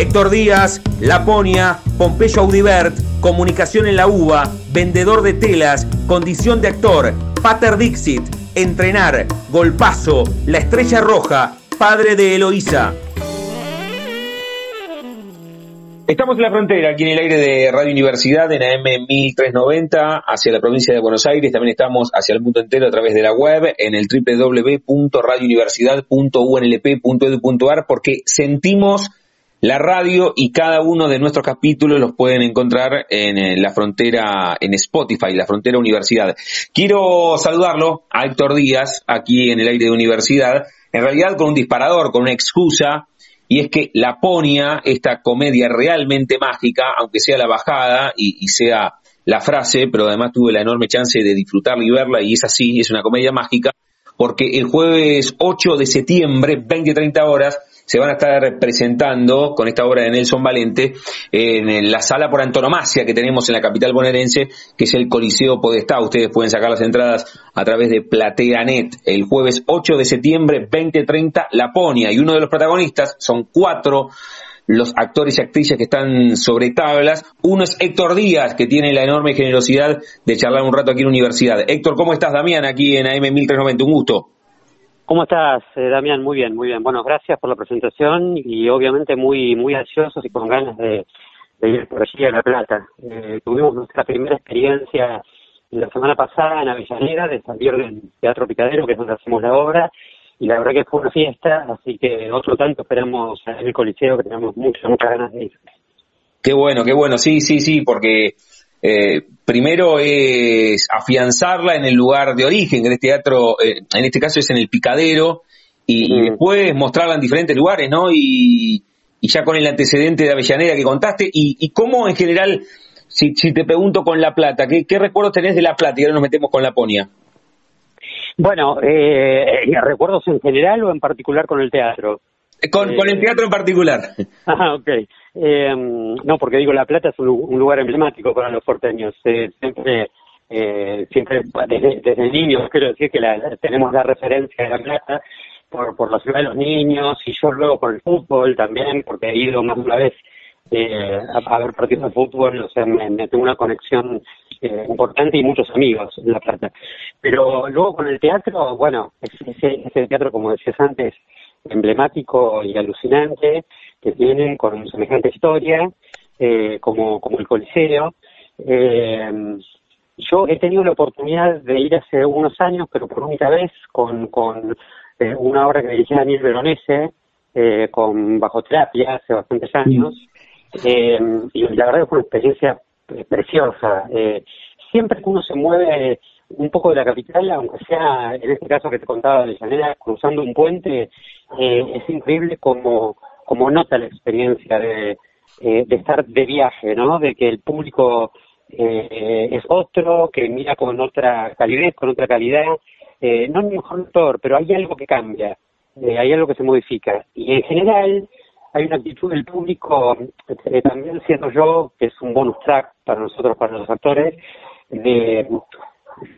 Héctor Díaz, Laponia, Pompeyo Audibert, Comunicación en la UBA, Vendedor de telas, Condición de actor, Pater Dixit, Entrenar, Golpazo, La Estrella Roja, Padre de Eloísa. Estamos en la frontera, aquí en el aire de Radio Universidad, en AM 1390, hacia la provincia de Buenos Aires. También estamos hacia el mundo entero a través de la web, en el www.radiouniversidad.unlp.edu.ar, porque sentimos la radio y cada uno de nuestros capítulos los pueden encontrar en la frontera, en Spotify, la frontera universidad. Quiero saludarlo a Héctor Díaz, aquí en el aire de universidad, en realidad con un disparador, con una excusa, y es que Laponia, esta comedia realmente mágica, aunque sea la bajada y, y sea la frase, pero además tuve la enorme chance de disfrutarla y verla, y es así, es una comedia mágica, porque el jueves 8 de septiembre, 20-30 horas, se van a estar presentando con esta obra de Nelson Valente en la sala por antonomasia que tenemos en la capital bonaerense, que es el Coliseo Podestá. Ustedes pueden sacar las entradas a través de PlateaNet el jueves 8 de septiembre, 2030, Laponia. Y uno de los protagonistas, son cuatro los actores y actrices que están sobre tablas. Uno es Héctor Díaz, que tiene la enorme generosidad de charlar un rato aquí en la universidad. Héctor, ¿cómo estás, Damián, aquí en AM 1390? Un gusto. ¿Cómo estás, eh, Damián? Muy bien, muy bien. Bueno, gracias por la presentación y obviamente muy muy ansiosos y con ganas de, ir por allí a La Plata. Eh, tuvimos nuestra primera experiencia la semana pasada en Avellaneda de salir del Teatro Picadero, que es donde hacemos la obra, y la verdad que fue una fiesta, así que otro tanto esperamos en el Coliseo, que tenemos muchas, muchas ganas de ir. Qué bueno, qué bueno, sí, sí, sí, porque eh, primero es afianzarla en el lugar de origen, en este teatro, eh, en este caso es en el Picadero, y, después mostrarla en diferentes lugares, ¿no? Y, ya con el antecedente de Avellaneda que contaste, y, y cómo en general, si, si, te pregunto con La Plata, ¿qué, ¿qué recuerdos tenés de La Plata? Y ahora nos metemos con Laponia. Bueno, eh, ¿recuerdos en general o en particular con el teatro? Con, con el eh, teatro en particular. Ah, ok. Eh, no, porque digo, La Plata es un, lugar emblemático para los porteños. Eh, siempre, eh, siempre desde, desde niños, quiero decir que la, tenemos la referencia de La Plata por, por la ciudad de los niños y yo luego por el fútbol también, porque he ido más de una vez eh, a, ver partidos de fútbol, o sea, me, tengo una conexión eh, importante y muchos amigos en La Plata. Pero luego con el teatro, bueno, ese, ese teatro, como decías antes, emblemático y alucinante, que tienen con semejante historia, eh, como, como el Coliseo. Eh, yo he tenido la oportunidad de ir hace unos años, pero por única vez, con, con eh, una obra que dirigía Daniel Veronese, con Bajo Terapia, hace bastantes años, y la verdad fue una experiencia preciosa. siempre que uno se mueve un poco de la capital, aunque sea en este caso que te contaba de Llanera, cruzando un puente, es increíble como como nota la experiencia de, eh, de estar de viaje, ¿no? De que el público eh, es otro, que mira con otra calidez, con otra calidad. Eh, no mejor actor, pero hay algo que cambia, eh, hay algo que se modifica. Y en general hay una actitud del público, eh, también siento yo, que es un bonus track para nosotros, para los actores, de,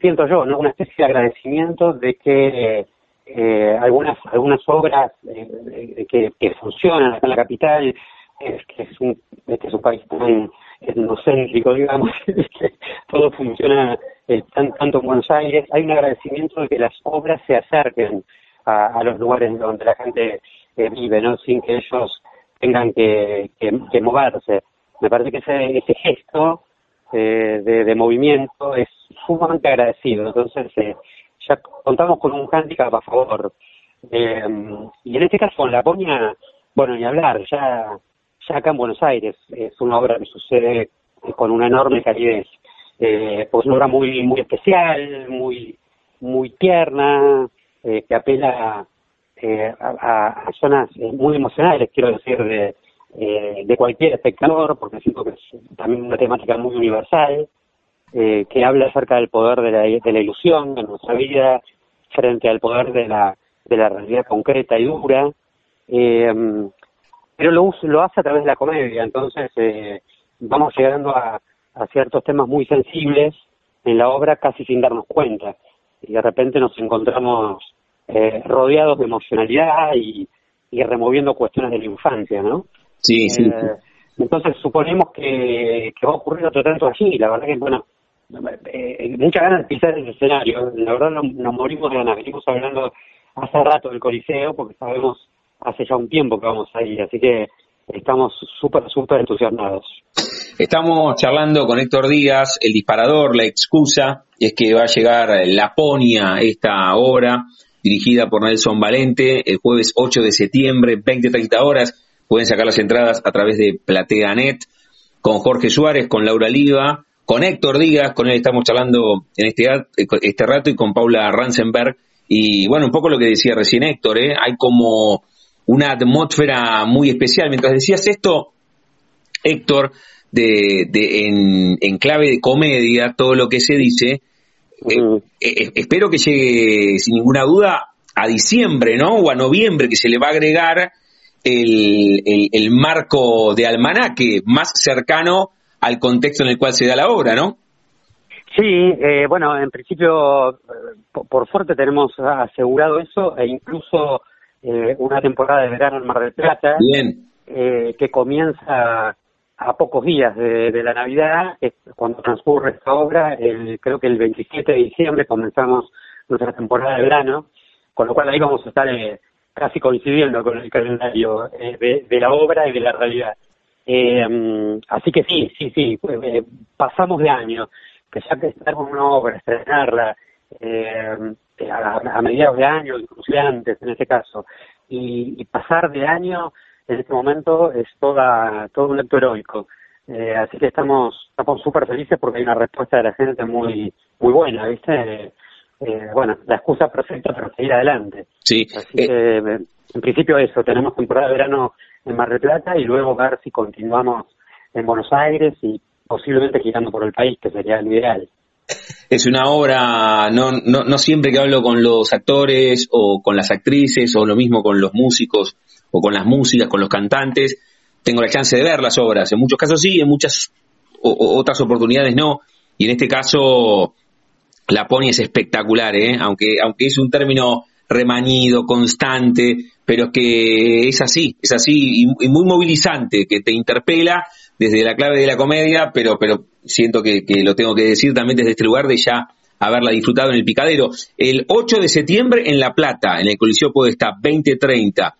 siento yo, ¿no? Una especie de agradecimiento de que eh, algunas algunas obras eh, que, que, funcionan acá en la capital, es que es un, este es un país tan etnocéntrico, digamos, que todo funciona eh, tan, tanto en Buenos Aires. Hay un agradecimiento de que las obras se acerquen a, los lugares donde la gente eh, vive, ¿no? Sin que ellos tengan que, que, moverse. Me parece que ese, ese gesto eh, de, de movimiento es sumamente agradecido. Entonces, eh, ya contamos con un hándicap a favor. Eh, y en este caso con la Poña, bueno, ni hablar, ya, ya acá en Buenos Aires es una obra que sucede con una enorme calidez. Eh, pues una obra muy, muy especial, muy, muy tierna, eh, que apela eh, a, a, zonas muy emocionales, quiero decir, de, eh, de cualquier espectador, porque siento que es también una temática muy universal. eh, que habla acerca del poder de la, de la ilusión en nuestra vida frente al poder de la, de la realidad concreta y dura. Eh, pero lo, lo hace a través de la comedia, entonces eh, vamos llegando a, a ciertos temas muy sensibles en la obra casi sin darnos cuenta. Y de repente nos encontramos eh, rodeados de emocionalidad y, y removiendo cuestiones de la infancia, ¿no? Sí, sí. Eh, entonces suponemos que, que va a ocurrir otro tanto allí. La verdad que, bueno, eh, muchas ganas de pisar el escenario. La verdad nos, nos morimos de ganas. Venimos hablando hace rato del Coliseo porque sabemos hace ya un tiempo que vamos a ir. Así que estamos súper, súper entusiasmados. Estamos charlando con Héctor Díaz, el disparador, la excusa, es que va a llegar Laponia, esta obra, dirigida por Nelson Valente, el jueves 8 de septiembre, 20-30 horas. Pueden sacar las entradas a través de PlateaNet, con Jorge Suárez, con Laura Liva, con Héctor Díaz, con él estamos charlando en este, este rato, y con Paula Ransenberg. Y bueno, un poco lo que decía recién Héctor, ¿eh? hay como una atmósfera muy especial. Mientras decías esto, Héctor, de, de en, en, clave de comedia, todo lo que se dice, eh, eh, espero que llegue sin ninguna duda a diciembre, ¿no? O a noviembre, que se le va a agregar el, el, el marco de almanaque más cercano al contexto en el cual se da la obra, ¿no? Sí, eh, bueno, en principio, eh, por, por, suerte tenemos asegurado eso e incluso eh, una temporada de verano en Mar del Plata, Bien. Eh, que comienza a pocos días de, de la Navidad, cuando transcurre esta obra, el, creo que el 27 de diciembre comenzamos nuestra temporada de verano, con lo cual ahí vamos a estar eh, casi coincidiendo con el calendario eh, de, la obra y de la realidad. Eh, así que sí, sí, sí, eh, pasamos de año, que ya que estar con una obra, estrenarla eh, a, a, mediados de año, inclusive antes en este caso, y, y pasar de año en este momento es toda todo un acto heroico. Eh, así que estamos estamos súper felices porque hay una respuesta de la gente muy muy buena, ¿viste? Eh, bueno, la excusa perfecta para seguir adelante. Sí. Así eh. que, en principio eso, tenemos temporada de verano en Mar del Plata y luego ver si continuamos en Buenos Aires y posiblemente girando por el país, que sería lo ideal. Es una obra, no, no, no siempre que hablo con los actores o con las actrices o lo mismo con los músicos o con las músicas, con los cantantes, tengo la chance de ver las obras. En muchos casos sí, en muchas o, otras oportunidades no. Y en este caso, la Pony es espectacular, ¿eh? aunque, aunque es un término remañido, constante, pero que es así, es así y, y, muy movilizante, que te interpela desde la clave de la comedia, pero, pero siento que, que, lo tengo que decir también desde este lugar de ya haberla disfrutado en el picadero. El 8 de septiembre en La Plata, en el Coliseo Podestá, 2030.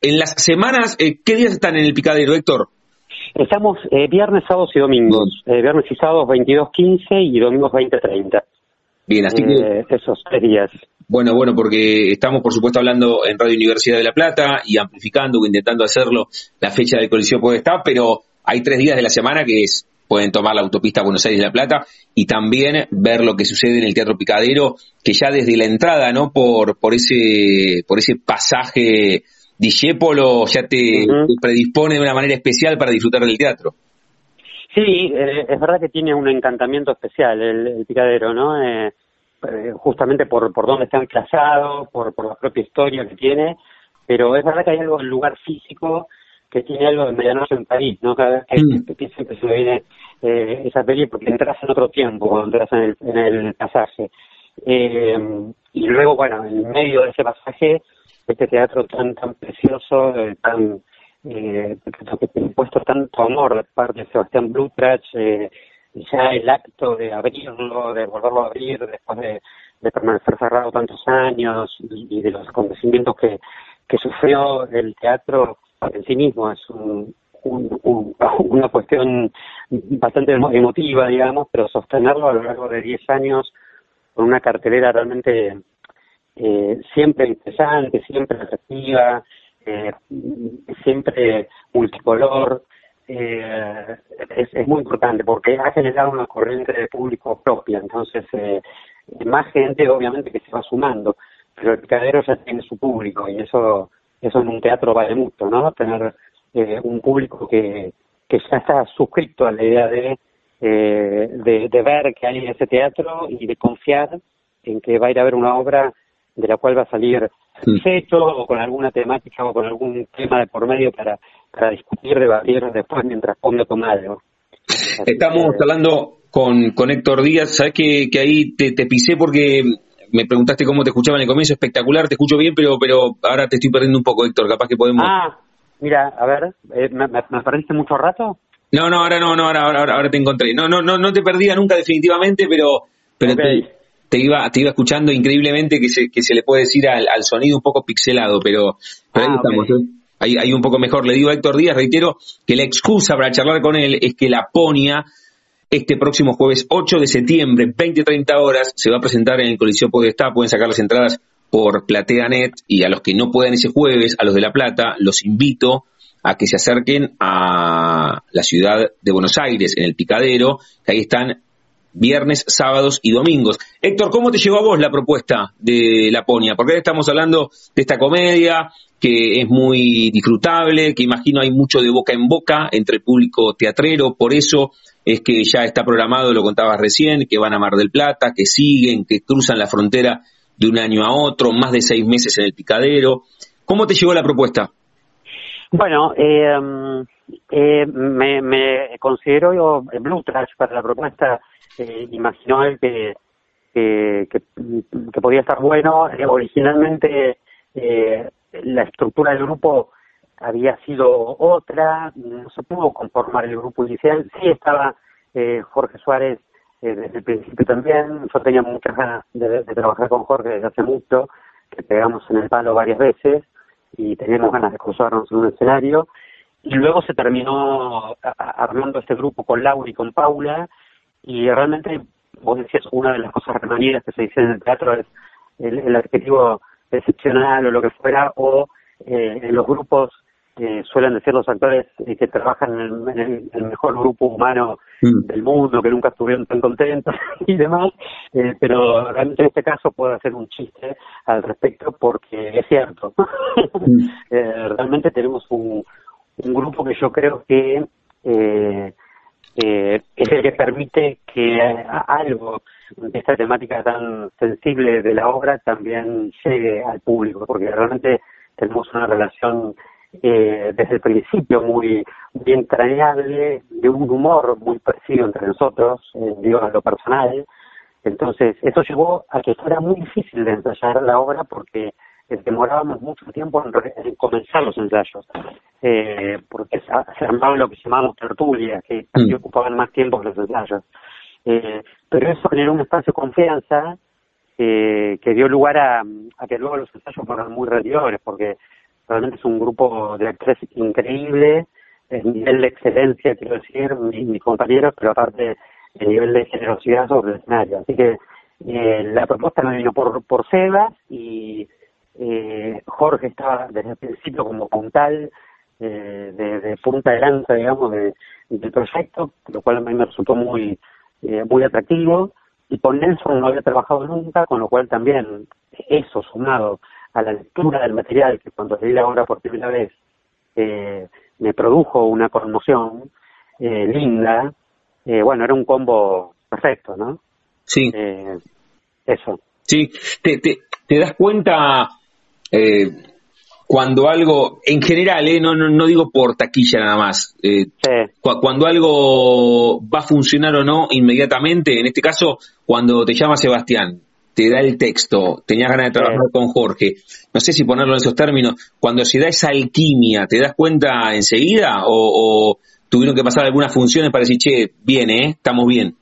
En las semanas, eh, ¿qué días están en el picadero, Héctor? Estamos eh, viernes, sábados y domingos. Eh, viernes y sábados 22.15 y domingos 20.30. Bien, así que... esos tres días. Bueno, bueno, porque estamos, por supuesto, hablando en Radio Universidad de La Plata y amplificando o intentando hacerlo la fecha del Coliseo puede estar, pero hay tres días de la semana que es, pueden tomar la autopista Buenos Aires de La Plata y también ver lo que sucede en el Teatro Picadero, que ya desde la entrada, ¿no? Por, por ese, por ese pasaje Discépolo ya te, uh -huh. te, predispone de una manera especial para disfrutar del teatro. Sí, eh, es verdad que tiene un encantamiento especial el, el picadero, ¿no? Eh, justamente por, por dónde está emplazado, por, por la propia historia que tiene, pero es verdad que hay algo en lugar físico que tiene algo de medianoche en París, ¿no? Cada vez que, mm. que siempre se me viene eh, esa peli porque entras en otro tiempo, cuando entras en el, en el pasaje. Eh, y luego, bueno, en medio de ese pasaje este teatro tan tan precioso, eh, tan eh, que puesto tanto amor de parte de Sebastián Blutrach, eh, ya el acto de abrirlo, de volverlo a abrir después de, de permanecer cerrado tantos años y, y, de los acontecimientos que, que sufrió el teatro en sí mismo es un, un, un, una cuestión bastante emotiva, digamos, pero sostenerlo a lo largo de 10 años con una cartelera realmente eh, siempre interesante, siempre atractiva, eh, siempre multicolor, eh, es, es, muy importante porque ha generado una corriente de público propia, entonces eh, más gente obviamente que se va sumando, pero el picadero ya tiene su público y eso eso en un teatro vale mucho, ¿no? Tener un público que, que ya está suscrito a la idea de eh, de, ver que hay en ese teatro y de confiar en que va a ir a ver una obra de la cual va a salir satisfecho o con alguna temática o con algún tema de por medio para, para discutir, debatir después mientras come con algo. Estamos hablando con, con Héctor Díaz, sabes que, que ahí te, te pisé porque me preguntaste cómo te escuchaba en el comienzo, espectacular, te escucho bien, pero pero ahora te estoy perdiendo un poco, Héctor, capaz que podemos... Ah, mira, a ver, eh, ¿me, me, perdiste mucho rato? No, no, ahora no, no, ahora, ahora, ahora te encontré. No, no, no, no te perdía nunca definitivamente, pero, pero te, iba, te iba escuchando increíblemente que se, que se le puede decir al, al sonido un poco pixelado, pero, pero ahí ah, estamos. ¿eh? Ahí, ahí, un poco mejor. Le digo a Héctor Díaz, reitero, que la excusa para charlar con él es que la Ponia este próximo jueves 8 de septiembre, 20-30 horas, se va a presentar en el Coliseo Podestá. Pueden sacar las entradas por PlateaNet y a los que no puedan ese jueves, a los de La Plata, los invito a que se acerquen a la ciudad de Buenos Aires, en el Picadero, que ahí están viernes, sábados y domingos. Héctor, ¿cómo te llegó a vos la propuesta de Laponia? Porque estamos hablando de esta comedia que es muy disfrutable, que imagino hay mucho de boca en boca entre el público teatrero, por eso es que ya está programado, lo contabas recién, que van a Mar del Plata, que siguen, que cruzan la frontera de un año a otro, más de seis meses en el picadero. ¿Cómo te llegó la propuesta? Bueno, eh, eh, me, me, considero yo Blue Trash para la propuesta. Eh, imaginó él que, que, podía estar bueno. Eh, originalmente eh, la estructura del grupo había sido otra, no se pudo conformar el grupo inicial, sí estaba eh, Jorge Suárez eh, desde el principio también, yo tenía muchas ganas de, trabajar con Jorge desde hace mucho, que pegamos en el palo varias veces y teníamos ganas de cruzarnos en un escenario, y luego se terminó armando este grupo con Laura y con Paula, y realmente, vos decías, una de las cosas remanidas que se dice en el teatro es el, el adjetivo excepcional o lo que fuera, o eh, en los grupos eh, suelen decir los actores eh, que trabajan en el, mejor grupo humano mm. del mundo, que nunca estuvieron tan contentos y demás, eh, pero realmente en este caso puedo hacer un chiste al respecto porque es cierto. Mm. realmente tenemos un, un grupo que yo creo que eh, es el que permite que algo de esta temática tan sensible de la obra también llegue al público, porque realmente tenemos una relación eh, desde el principio muy, muy entrañable, de un humor muy parecido entre nosotros, digo, a lo personal. Entonces, eso llevó a que fuera muy difícil de ensayar la obra porque demorábamos mucho tiempo en, comenzar los ensayos, eh, porque se, armaban lo que llamábamos tertulias, que mm. ocupaban más tiempo que los ensayos. Eh, pero eso generó un espacio de confianza eh, que dio lugar a, a que luego los ensayos fueran muy rendidores, porque realmente es un grupo de actores increíble, el nivel de excelencia, quiero decir, mis, compañeros, pero aparte el nivel de generosidad sobre el escenario. Así que eh, la propuesta me vino por, por Sebas y eh, Jorge estaba desde el principio como puntal eh, de, de, punta de lanza, digamos, de, del proyecto, lo cual a mí me resultó muy, eh, muy atractivo. Y con Nelson no había trabajado nunca, con lo cual también eso sumado a la lectura del material, que cuando leí la obra por primera vez eh, me produjo una conmoción eh, linda, eh, bueno, era un combo perfecto, ¿no? Sí. Eh, eso. Sí, te, te, te das cuenta eh, cuando algo, en general, eh, no, no, no digo por taquilla nada más, eh, sí. cuando algo va a funcionar o no inmediatamente, en este caso, cuando te llama Sebastián, te da el texto, tenías ganas de trabajar con Jorge, no sé si ponerlo en esos términos, cuando se da esa alquimia, ¿te das cuenta enseguida o, tuvieron que pasar algunas funciones para decir, che, bien, ¿eh? Estamos bien?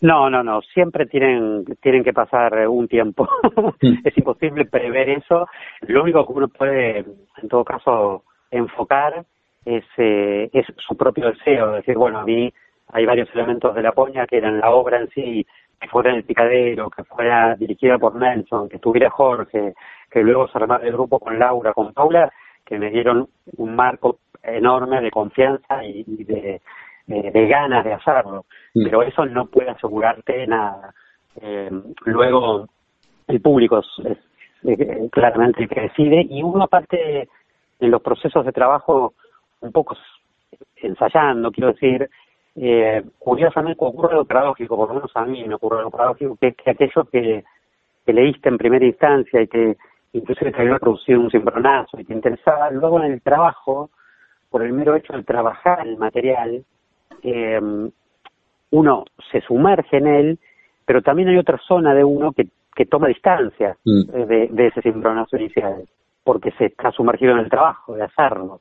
No, no, no, siempre tienen, tienen que pasar un tiempo. es imposible prever eso. Lo único que uno puede, en todo caso, enfocar es, eh, es su propio deseo, decir, bueno, a mí hay varios elementos de la poña que eran la obra en sí, que fuera en el picadero, que fuera dirigida por Nelson, que estuviera Jorge, que luego se armara el grupo con Laura, con Paula, que me dieron un marco enorme de confianza y, de, de, ganas de hacerlo. Mm. Pero eso no puede asegurarte nada. Eh, luego, el público es, es, claramente el que decide y uno aparte en los procesos de trabajo un poco ensayando, quiero decir, eh, curiosamente ocurre lo paradójico, por lo menos a mí me ocurre lo paradójico, que es que aquello que, que leíste en primera instancia y que incluso te había producido un cimbronazo y te interesaba, luego en el trabajo, por el mero hecho de trabajar el material, eh, uno se sumerge en él, pero también hay otra zona de uno que, que toma distancia Mm. de, de ese cimbronazo inicial, porque se está sumergido en el trabajo de hacerlo.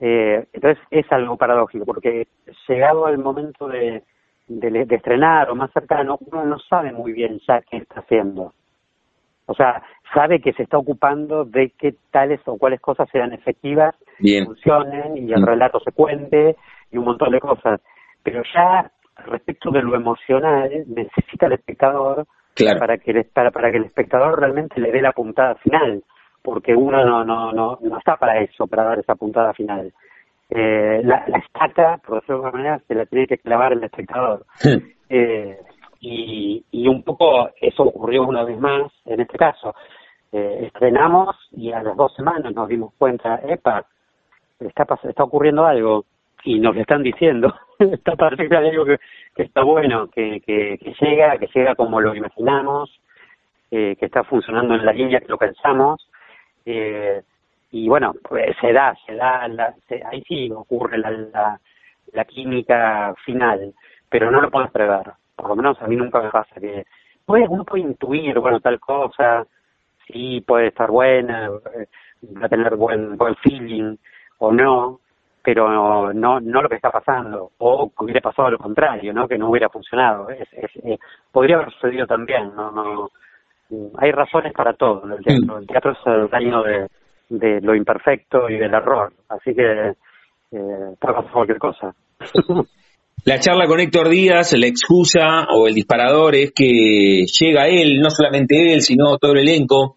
Eh, entonces es algo paradójico, porque llegado el momento de, de, de estrenar o más cercano, uno no sabe muy bien ya qué está haciendo. O sea, sabe que se está ocupando de que tales o cuáles cosas sean efectivas, Bien. funcionen y el Mm. relato se cuente y un montón de cosas. Pero ya respecto de lo emocional, necesita el espectador Claro. para que el, para, para que el espectador realmente le dé la puntada final, porque uno no no no, no está para eso, para dar esa puntada final. Eh, la, la estaca, por decirlo de alguna manera, se la tiene que clavar el espectador. Eh, y, y un poco eso ocurrió una vez más en este caso. Eh, estrenamos y a las dos semanas nos dimos cuenta, epa, está, está ocurriendo algo y nos lo están diciendo. está hay algo que, está bueno, que, que, llega, que llega como lo imaginamos, eh, que está funcionando en la línea que lo pensamos. Eh, y bueno, pues se da, se da, la, se- ahí sí ocurre la, la, la química final, pero no lo puedes prever. Por lo menos a mí nunca me pasa que puede, uno puede intuir, bueno, tal cosa, sí, puede estar buena, va a tener buen, buen feeling o no, pero no, no lo que está pasando, o que hubiera pasado lo contrario, ¿no? Que no hubiera funcionado. Es, es, eh, podría haber sucedido también, no, no, hay razones para todo en el teatro. El teatro es el reino de, de lo imperfecto y del error, así que eh, puede pasar cualquier cosa. La charla con Héctor Díaz, la excusa o el disparador es que llega él, no solamente él, sino todo el elenco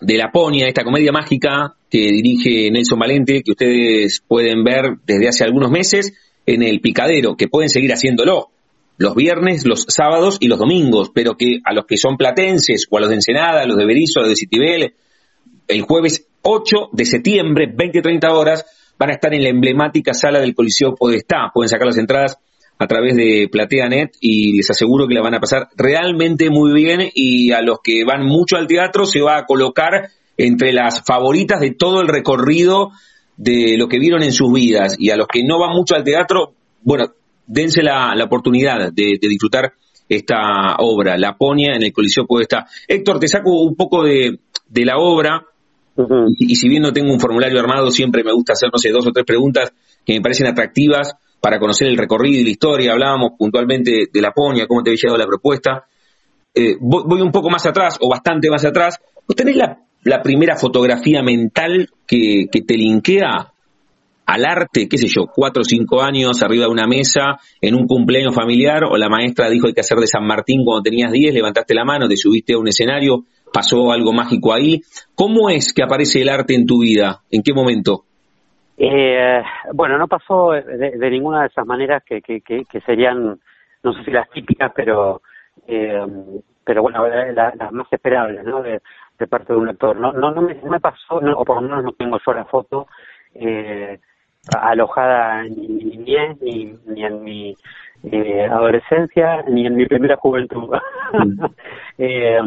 de La Ponia, esta comedia mágica que dirige Nelson Valente, que ustedes pueden ver desde hace algunos meses en el Picadero, que pueden seguir haciéndolo los viernes, los sábados y los domingos, pero que a los que son platenses o a los de Ensenada, a los de Berizo, a los de Citibel, el jueves 8 de septiembre, 20-30 horas, van a estar en la emblemática sala del Coliseo Podestá. Pueden sacar las entradas a través de PlateaNet y les aseguro que la van a pasar realmente muy bien y a los que van mucho al teatro se va a colocar entre las favoritas de todo el recorrido de lo que vieron en sus vidas y a los que no van mucho al teatro, bueno, dense la, oportunidad de, disfrutar esta obra, La Ponia en el Coliseo Podestá. Héctor, te saco un poco de la obra Y, si bien no tengo un formulario armado, siempre me gusta hacer, dos o tres preguntas que me parecen atractivas para conocer el recorrido y la historia. Hablábamos puntualmente de la Ponia, cómo te había llegado la propuesta. Eh, voy, voy un poco más atrás, o bastante más atrás. ¿Vos tenés la, la primera fotografía mental que, que te linkea al arte, qué sé yo, cuatro o cinco años arriba de una mesa, en un cumpleaños familiar, o la maestra dijo hay que hacer de San Martín cuando tenías diez, levantaste la mano, te subiste a un escenario, pasó algo mágico ahí. ¿Cómo es que aparece el arte en tu vida? ¿En qué momento? Eh, bueno, no pasó de, de ninguna de esas maneras que, que, que, que serían, no sé si las típicas, pero eh, pero bueno, la- las más esperables, ¿no? De, de parte de un lector. No, no, no, me, pasó, no, o por lo menos no tengo yo la foto eh, alojada ni en mi niñez, ni, ni en mi eh, adolescencia, ni en mi primera juventud. eh,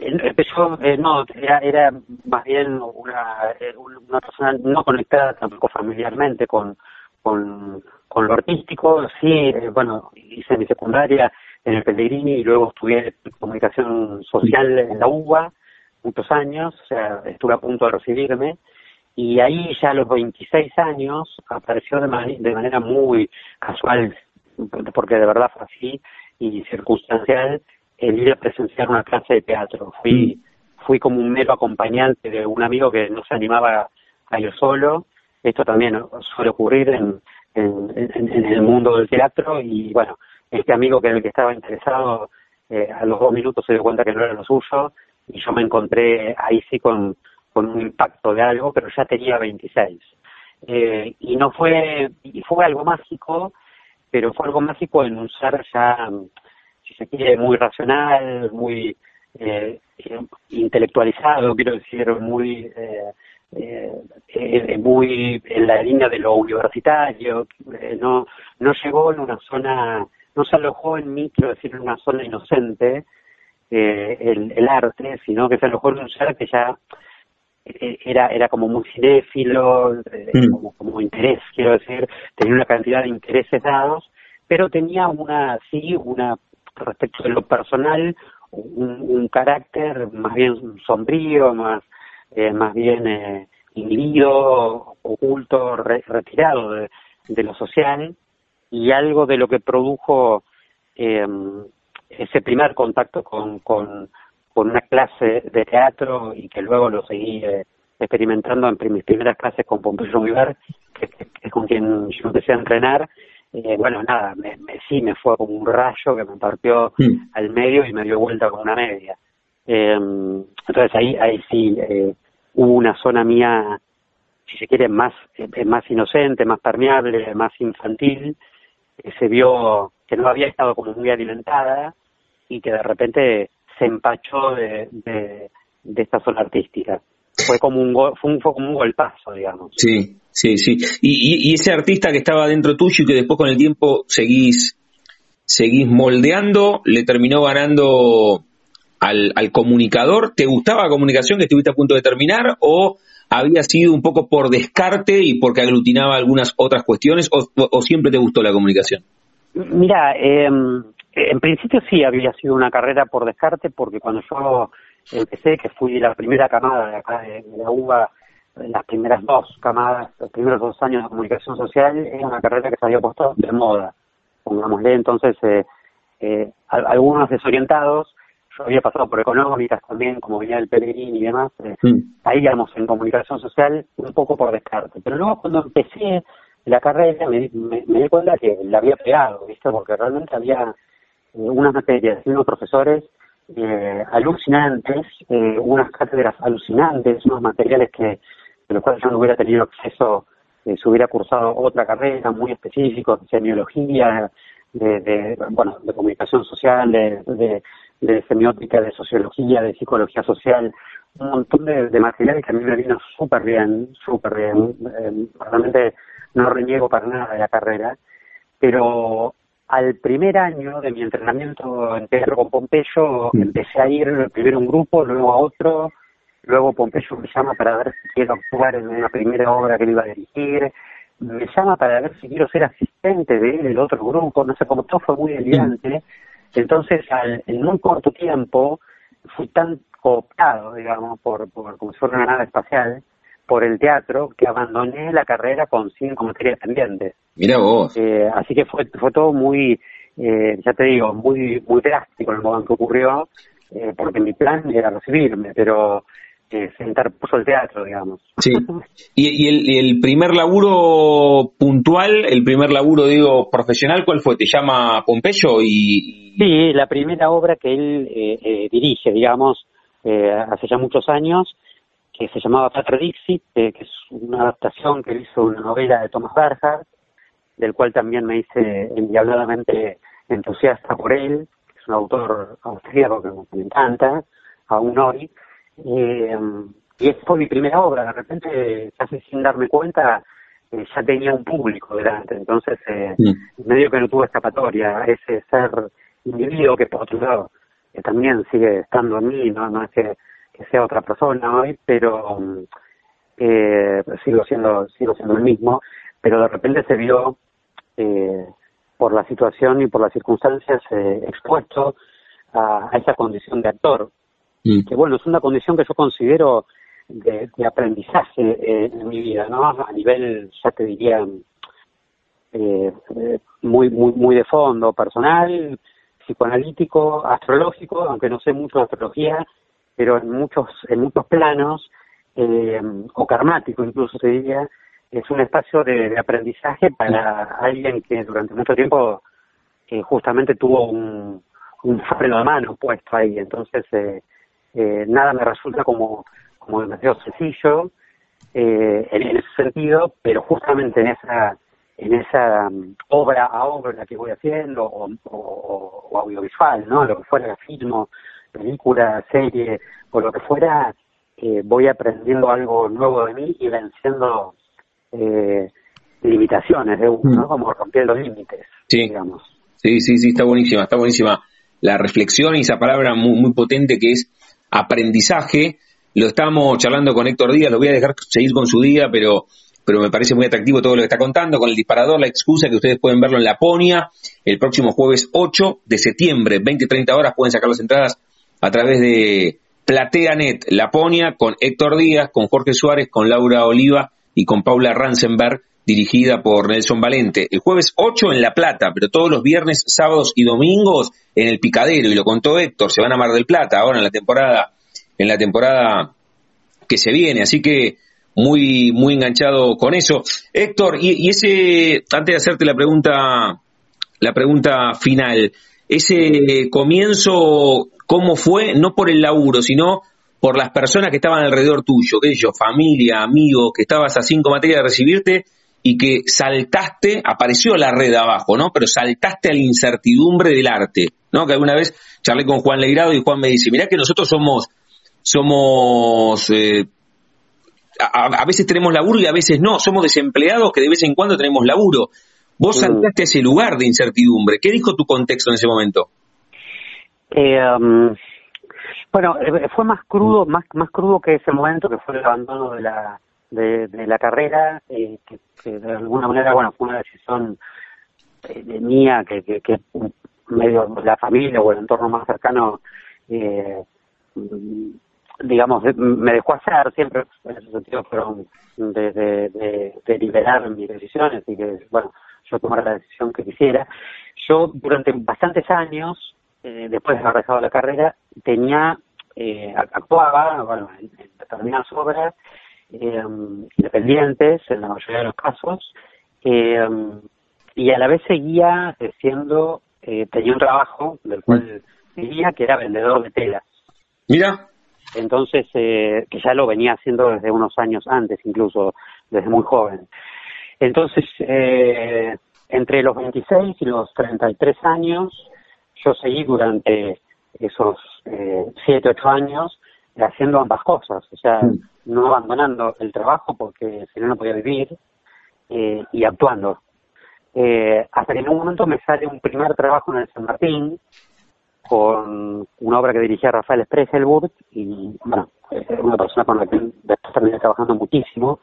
empezó, eh, no, era, era más bien una, eh, una persona no conectada tampoco familiarmente con, con, con lo artístico. Sí, eh, bueno, hice mi secundaria en el Pellegrini y luego estudié comunicación social en la UBA muchos años, o sea, estuve a punto de recibirme. Y ahí ya a los 26 años apareció de, mani- de manera muy casual, porque de verdad fue así, y circunstancial, el ir a presenciar una clase de teatro. Fui, fui como un mero acompañante de un amigo que no se animaba a ir solo. Esto también suele ocurrir en, en, en- en el mundo del teatro y bueno, este amigo que era el que estaba interesado, eh, a los dos minutos se dio cuenta que no era lo suyo y yo me encontré ahí sí con, con un impacto de algo, pero ya tenía 26. Eh, y no fue, y fue algo mágico, pero fue algo mágico en un ser ya, si se quiere, muy racional, muy eh, intelectualizado, quiero decir, muy, eh, eh, muy en la línea de lo universitario, no, no llegó en una zona, no se alojó en mí, quiero decir, en una zona inocente, el, el arte, sino que se alojó en un ser que ya era era como muy cinéfilo, mm. como, como interés, quiero decir, tenía una cantidad de intereses dados, pero tenía una, sí, una, respecto de lo personal, un, carácter más bien sombrío, más, eh, más bien eh, inhibido, oculto, retirado de, lo social, y algo de lo que produjo eh, ese primer contacto con, con, con una clase de teatro y que luego lo seguí eh, experimentando en mis primeras clases con Pompeyo Vivar, que, es con quien yo empecé a entrenar, eh, bueno, nada, me, sí me fue como un rayo que me partió mm. al medio y me dio vuelta con una media. Eh, entonces ahí, ahí sí eh, hubo una zona mía, si se quiere, más, eh, más inocente, más permeable, más infantil, que se vio que no había estado como muy alimentada y que de repente se empachó de, de, de esta zona artística fue como un fue, un, fue como un golpazo, digamos. Sí, sí, sí. Y, y, ese artista que estaba dentro tuyo y que después con el tiempo seguís, seguís moldeando, le terminó ganando al, comunicador. ¿Te gustaba la comunicación que estuviste a punto de terminar o había sido un poco por descarte y porque aglutinaba algunas otras cuestiones o, o siempre te gustó la comunicación? Mira, eh, en principio sí había sido una carrera por descarte porque cuando yo empecé, que fui la primera camada de acá de, la UBA, las primeras dos camadas, los primeros dos años de comunicación social, era una carrera que se había puesto de moda, pongámosle. Entonces, eh, eh, algunos desorientados, yo había pasado por económicas también, como venía del Pellegrini y demás, eh, ahí íbamos en comunicación social un poco por descarte. Pero luego cuando empecé la carrera me, me, me di cuenta que la había pegado, ¿viste? Porque realmente había eh, unas materias y unos profesores eh, alucinantes, eh, unas cátedras alucinantes, unos materiales que de los cuales yo no hubiera tenido acceso eh, si hubiera cursado otra carrera muy específica de semiología, de, de, bueno, de comunicación social, de, de, semiótica, de sociología, de psicología social, un montón de, materiales que a mí me vino súper bien, súper bien, eh, realmente no reniego para nada de la carrera, pero al primer año de mi entrenamiento en teatro con Pompeyo, mm. empecé a ir primero a un grupo, luego a otro, luego Pompeyo me llama para ver si quiero actuar en una primera obra que él iba a dirigir, me llama para ver si quiero ser asistente de él, el otro grupo, no sé, como todo fue muy delirante, entonces al, en muy corto tiempo fui tan cooptado, digamos, por, por como si fuera una nave espacial, por el teatro que abandoné la carrera con cinco materias pendientes. Mira vos. Eh, así que fue, fue todo muy, eh, ya te digo, muy, muy drástico en el momento que ocurrió, eh, porque mi plan era recibirme, pero eh, se interpuso el teatro, digamos. Sí. ¿Y, el, el, primer laburo puntual, el primer laburo, digo, profesional, cuál fue? ¿Te llama Pompeyo? y Sí, la primera obra que él eh, dirige, digamos, hace ya muchos años, que se llamaba Patra Dixit, que es una adaptación que hizo una novela de Thomas Bernhard, del cual también me hice endiabladamente entusiasta por él, que es un autor austríaco que me encanta, aún hoy. Eh, y esa fue mi primera obra, de repente, casi sin darme cuenta, eh, ya tenía un público delante, entonces eh, mm. medio que no tuve escapatoria, ese ser individuo que por otro lado que también sigue estando en mí, no, no es que que sea otra persona hoy, pero eh, sigo siendo sigo siendo el mismo, pero de repente se vio eh, por la situación y por las circunstancias eh, expuesto a, esa condición de actor, mm. que bueno, es una condición que yo considero de, aprendizaje eh, en mi vida, ¿no? A nivel, ya te diría, eh, muy, muy, muy de fondo, personal, psicoanalítico, astrológico, aunque no sé mucho de astrología, pero en muchos, en muchos planos, eh, o karmático incluso se diría, es un espacio de, aprendizaje para alguien que durante mucho tiempo eh, justamente tuvo un, un freno de mano puesto ahí, entonces eh, eh, nada me resulta como, como demasiado sencillo eh, en, ese sentido, pero justamente en esa en esa um, obra a obra que voy haciendo o, o, o audiovisual, ¿no? Lo que fuera filmo, película, serie o lo que fuera, eh, voy aprendiendo algo nuevo de mí y venciendo eh, limitaciones de uno, mm. como rompiendo límites, sí. digamos. Sí, sí, sí, está buenísima, está buenísima la reflexión y esa palabra muy, muy potente que es aprendizaje. Lo estamos charlando con Héctor Díaz, lo voy a dejar seguir con su día, pero, pero me parece muy atractivo todo lo que está contando, con el disparador, la excusa que ustedes pueden verlo en Laponia, el próximo jueves 8 de septiembre, 20-30 horas, pueden sacar las entradas a través de PlateaNet, Laponia, con Héctor Díaz, con Jorge Suárez, con Laura Oliva y con Paula Ransenberg dirigida por Nelson Valente. El jueves 8 en La Plata, pero todos los viernes, sábados y domingos en el Picadero, y lo contó Héctor, se van a Mar del Plata ahora en la temporada, en la temporada que se viene, así que muy, muy enganchado con eso. Héctor, y, ese, antes de hacerte la pregunta, la pregunta final, ese comienzo, ¿cómo fue? No por el laburo, sino por las personas que estaban alrededor tuyo, sé yo, familia, amigos, que estabas a cinco materias de recibirte y que saltaste, apareció la red abajo, ¿no? Pero saltaste a la incertidumbre del arte, ¿no? Que alguna vez charlé con Juan Leirado y Juan me dice, mirá que nosotros somos, somos, eh, a, veces tenemos laburo y a veces no, somos desempleados que de vez en cuando tenemos laburo. Vos mm. saltaste a ese lugar de incertidumbre. ¿Qué dijo tu contexto en ese momento? Eh, um, bueno, eh, fue más crudo, más, más crudo que ese momento que fue el abandono de la, de, la carrera, eh, que, de alguna manera, bueno, fue una decisión eh, de mía, que, que, medio la familia o el entorno más cercano, eh, digamos, me dejó hacer siempre, en ese sentido, fueron de, de, de, liberar mis decisiones y que, bueno, yo tomara la decisión que quisiera. Yo, durante bastantes años, eh, después de haber dejado la carrera, tenía, eh, actuaba, bueno, en determinadas obras, eh, independientes en la mayoría de los casos eh, y a la vez seguía siendo, eh, tenía un trabajo del cual vivía que era vendedor de telas. Mira. Entonces, eh, que ya lo venía haciendo desde unos años antes, incluso desde muy joven. Entonces, eh, entre los 26 y los 33 años, yo seguí durante esos eh, 7, 8 años haciendo ambas cosas, o sea, mm. No abandonando el trabajo porque si no, no podía vivir eh, y actuando. Eh, hasta que en un momento me sale un primer trabajo en el San Martín con una obra que dirigía Rafael Spregelburg y, bueno, una persona con la que después terminé trabajando muchísimo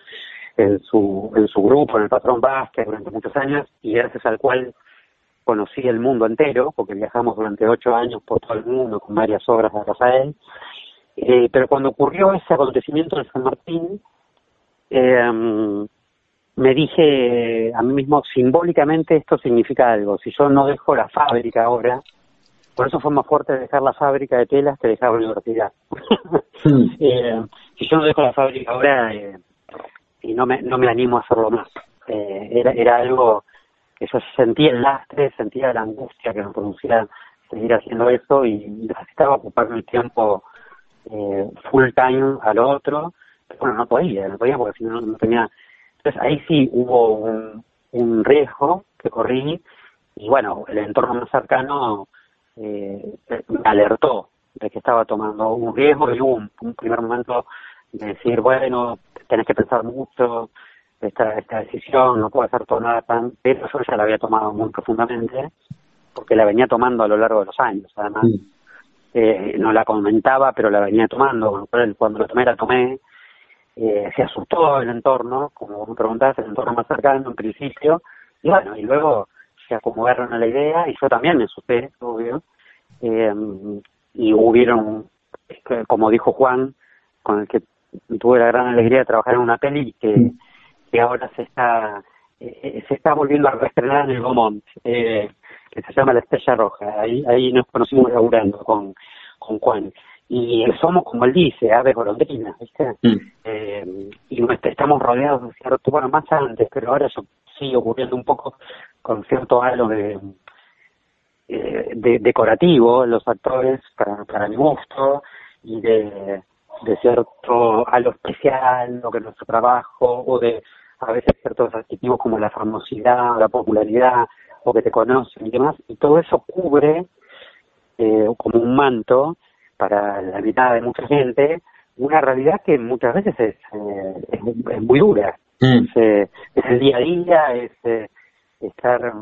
en su, en su grupo, en el Patrón Vázquez durante muchos años y gracias al cual conocí el mundo entero, porque viajamos durante ocho años por todo el mundo con varias obras de Rafael eh, pero cuando ocurrió ese acontecimiento en San Martín, eh, me dije a mí mismo, simbólicamente esto significa algo. Si yo no dejo la fábrica ahora, por eso fue más fuerte dejar la fábrica de telas que dejar la universidad. eh, si yo no dejo la fábrica ahora, eh, y no me, no me animo a hacerlo más. Eh, era, era algo que yo sentía el lastre, sentía la angustia que me producía seguir haciendo eso y necesitaba ocuparme el tiempo eh, full time al otro, pero bueno, no podía, no podía porque si no, no tenía... Entonces ahí sí hubo un, un riesgo que corrí y bueno, el entorno más cercano eh, me alertó de que estaba tomando un riesgo y hubo un, primer momento de decir, bueno, tenés que pensar mucho, esta, esta decisión no puede ser tomada tan, pero yo ya la había tomado muy profundamente, porque la venía tomando a lo largo de los años, además. Eh, no la comentaba, pero la venía tomando, cuando la tomé, la tomé, eh, se asustó el entorno, como vos me preguntaste, el entorno más cercano en principio, y bueno, y luego se acomodaron a la idea, y yo también me asusté, obvio, eh, y hubieron, como dijo Juan, con el que tuve la gran alegría de trabajar en una peli que, que ahora se está eh, se está volviendo a reestrenar en el Gomont. Eh, que se llama La Estrella Roja. Ahí, ahí nos conocimos laburando con, con Juan. Y somos, como él dice, aves golondrinas, ¿viste? Mm. Eh, y estamos rodeados de cierto, bueno, más antes, pero ahora eso sigue ocurriendo un poco con cierto halo de, eh, de decorativo, los actores, para, para mi gusto, y de, de cierto halo especial, lo que es nuestro trabajo, o de a veces ciertos adjetivos como la famosidad, la popularidad, o que te conocen y demás, y todo eso cubre eh, como un manto para la mitad de mucha gente una realidad que muchas veces es, eh, es, muy dura. Mm. Es, el día a día, es estar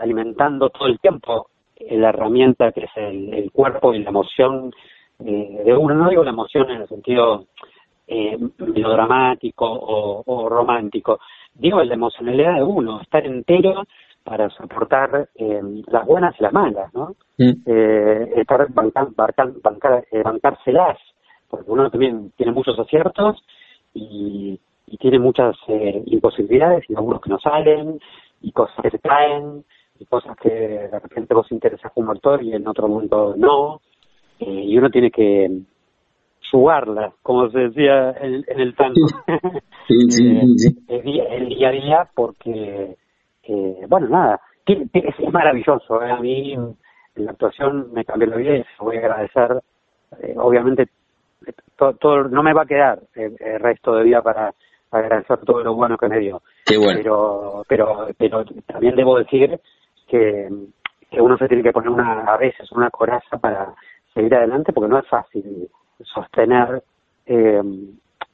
alimentando todo el tiempo la herramienta que es el, cuerpo y la emoción de uno. No digo la emoción en el sentido eh, melodramático o, romántico. Digo, la emocionalidad de uno, estar entero para soportar eh, las buenas y las malas, ¿no? Mm. Eh, estar bancar, eh, bancárselas, porque uno también tiene muchos aciertos y, tiene muchas imposibilidades y algunos que no salen y cosas que se caen y cosas que de repente vos interesas como actor y en otro momento no. y uno tiene que jugarla, como se decía en, el tango. el, día, a día porque, eh, bueno, nada, es, maravilloso. ¿eh? A mí la actuación me cambió la vida y voy a agradecer. Eh, obviamente, todo, no me va a quedar el, resto de vida para agradecer todo lo bueno que me dio. Pero, pero, pero también debo decir que, que uno se tiene que poner una, a veces una coraza para seguir adelante porque no es fácil sostener eh,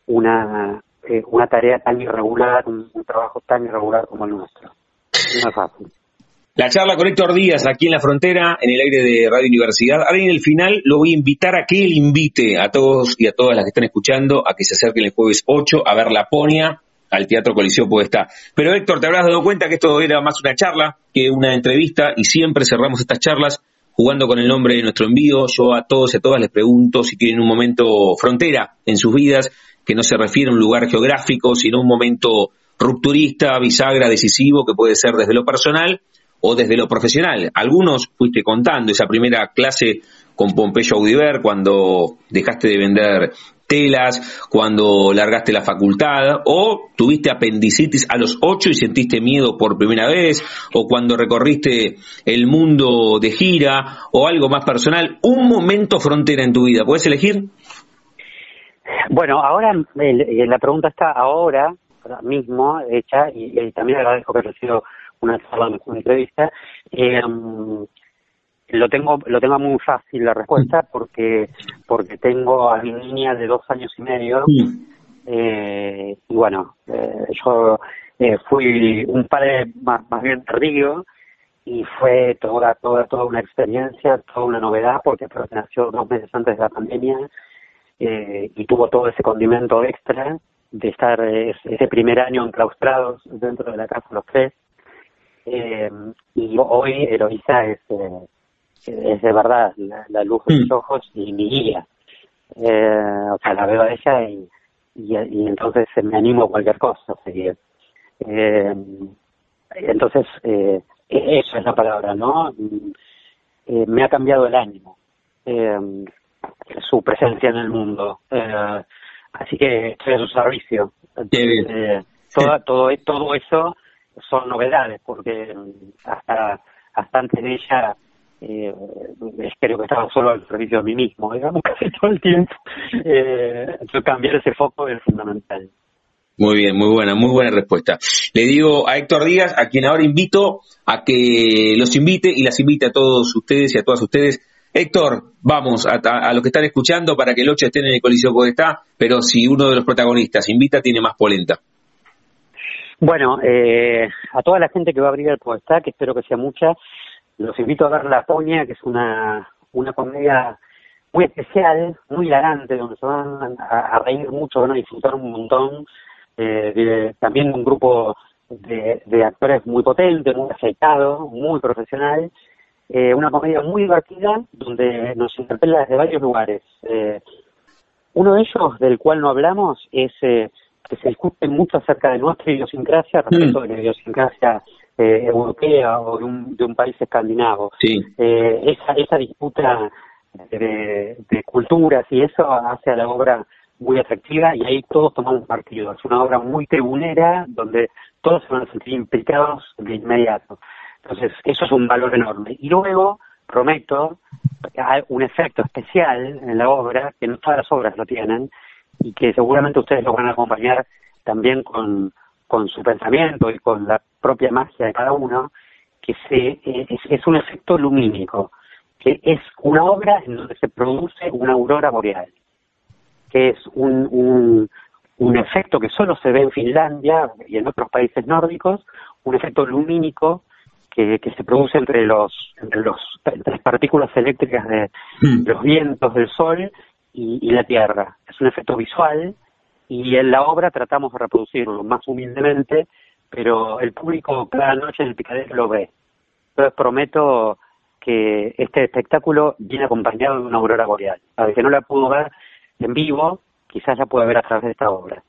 una, eh, una tarea tan irregular, un, trabajo tan irregular como el nuestro. No es fácil. La charla con Héctor Díaz aquí en la frontera, en el aire de Radio Universidad. Ahora en el final lo voy a invitar a que él invite a todos y a todas las que están escuchando a que se acerquen el jueves 8 a ver La Ponia al Teatro Coliseo estar. Pero Héctor, te habrás dado cuenta que esto era más una charla que una entrevista y siempre cerramos estas charlas jugando con el nombre de nuestro envío, yo a todos y a todas les pregunto si tienen un momento frontera en sus vidas, que no se refiere a un lugar geográfico, sino un momento rupturista, bisagra, decisivo, que puede ser desde lo personal o desde lo profesional. Algunos fuiste contando esa primera clase con Pompeyo Audiver cuando dejaste de vender telas, cuando largaste la facultad, o tuviste apendicitis a los ocho y sentiste miedo por primera vez, o cuando recorriste el mundo de gira, o algo más personal, un momento frontera en tu vida. ¿Puedes elegir? Bueno, ahora la pregunta está ahora, mismo, hecha, y, también agradezco que sido una charla, una entrevista. Eh, lo tengo lo tengo muy fácil la respuesta porque porque tengo a mi niña de dos años y medio eh, y bueno eh, yo eh, fui un padre más, más bien tardío y fue toda toda toda una experiencia toda una novedad porque nació dos meses antes de la pandemia y tuvo todo ese condimento extra de estar ese primer año enclaustrados dentro de la casa los tres. Y hoy Eloisa es es de verdad la, luz de mis mm. ojos y mi guía. Eh, o sea, la veo a ella y, y, entonces me animo a cualquier cosa a seguir. Eh, entonces, eh, eso es la palabra, ¿no? Eh, me ha cambiado el ánimo, eh, su presencia en el mundo. Eh, así que estoy a su servicio. Eh, todo, todo, todo eso son novedades, porque hasta, hasta antes de ella eh, creo que estaba solo al servicio de mí mismo, digamos, casi todo el tiempo. Eh, cambiar ese foco es fundamental. Muy bien, muy buena, muy buena respuesta. Le digo a Héctor Díaz, a quien ahora invito a que los invite y las invite a todos ustedes y a todas ustedes. Héctor, vamos a, a, los que están escuchando para que el 8 estén en el Coliseo está pero si uno de los protagonistas invita, tiene más polenta. Bueno, eh, a toda la gente que va a abrir el Podestá, que espero que sea mucha, los invito a ver La Poña, que es una, una comedia muy especial, muy hilarante, donde se van a, reír mucho, van a disfrutar un montón. Eh, también un grupo de, de, actores muy potente, muy aceitado, muy profesional. Eh, una comedia muy divertida donde nos interpela desde varios lugares. Eh, uno de ellos, del cual no hablamos, es eh, que se discute mucho acerca de nuestra idiosincrasia respecto mm. de la idiosincrasia eh, europea o de un, de un país escandinavo. Eh, esa, esa disputa de, de, culturas y eso hace a la obra muy atractiva y ahí todos tomamos partido. Es una obra muy tribunera donde todos se van a sentir implicados de inmediato. Entonces, eso es un valor enorme. Y luego, prometo, hay un efecto especial en la obra, que no todas las obras lo tienen, y que seguramente ustedes lo van a acompañar también con, con su pensamiento y con la propia magia de cada uno, que se, es, un efecto lumínico, que es una obra en donde se produce una aurora boreal. que es un, un, efecto que solo se ve en Finlandia y en otros países nórdicos, un efecto lumínico que, que se produce entre los entre los las partículas eléctricas de hmm. los vientos del sol y, y, la Tierra. Es un efecto visual y en la obra tratamos de reproducirlo más humildemente, pero el público cada noche en el picadero lo ve. Entonces prometo que este espectáculo viene acompañado de una aurora boreal. Para que no la pudo ver en vivo, quizás la pueda ver a través de esta obra.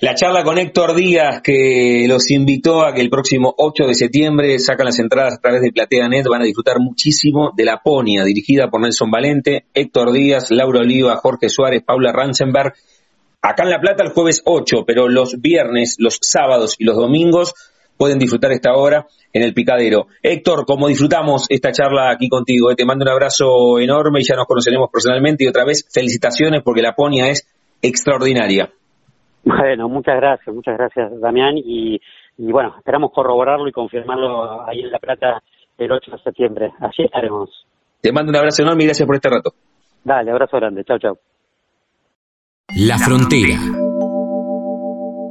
La charla con Héctor Díaz, que los invitó a que el próximo 8 de septiembre sacan las entradas a través de PlateaNet, van a disfrutar muchísimo de La Ponia, dirigida por Nelson Valente, Héctor Díaz, Laura Oliva, Jorge Suárez, Paula Ransenberg. Acá en La Plata el jueves 8, pero los viernes, los sábados y los domingos pueden disfrutar esta obra en el picadero. Héctor, como disfrutamos esta charla aquí contigo, eh, te mando un abrazo enorme y ya nos conoceremos personalmente y otra vez felicitaciones porque la Ponia es extraordinaria. Bueno, muchas gracias, muchas gracias Damián y, bueno, esperamos corroborarlo y confirmarlo ahí en La Plata el 8 de septiembre. Allí estaremos. Te mando un abrazo enorme y gracias por este rato. Dale, abrazo grande. Chao, chao. La Frontera.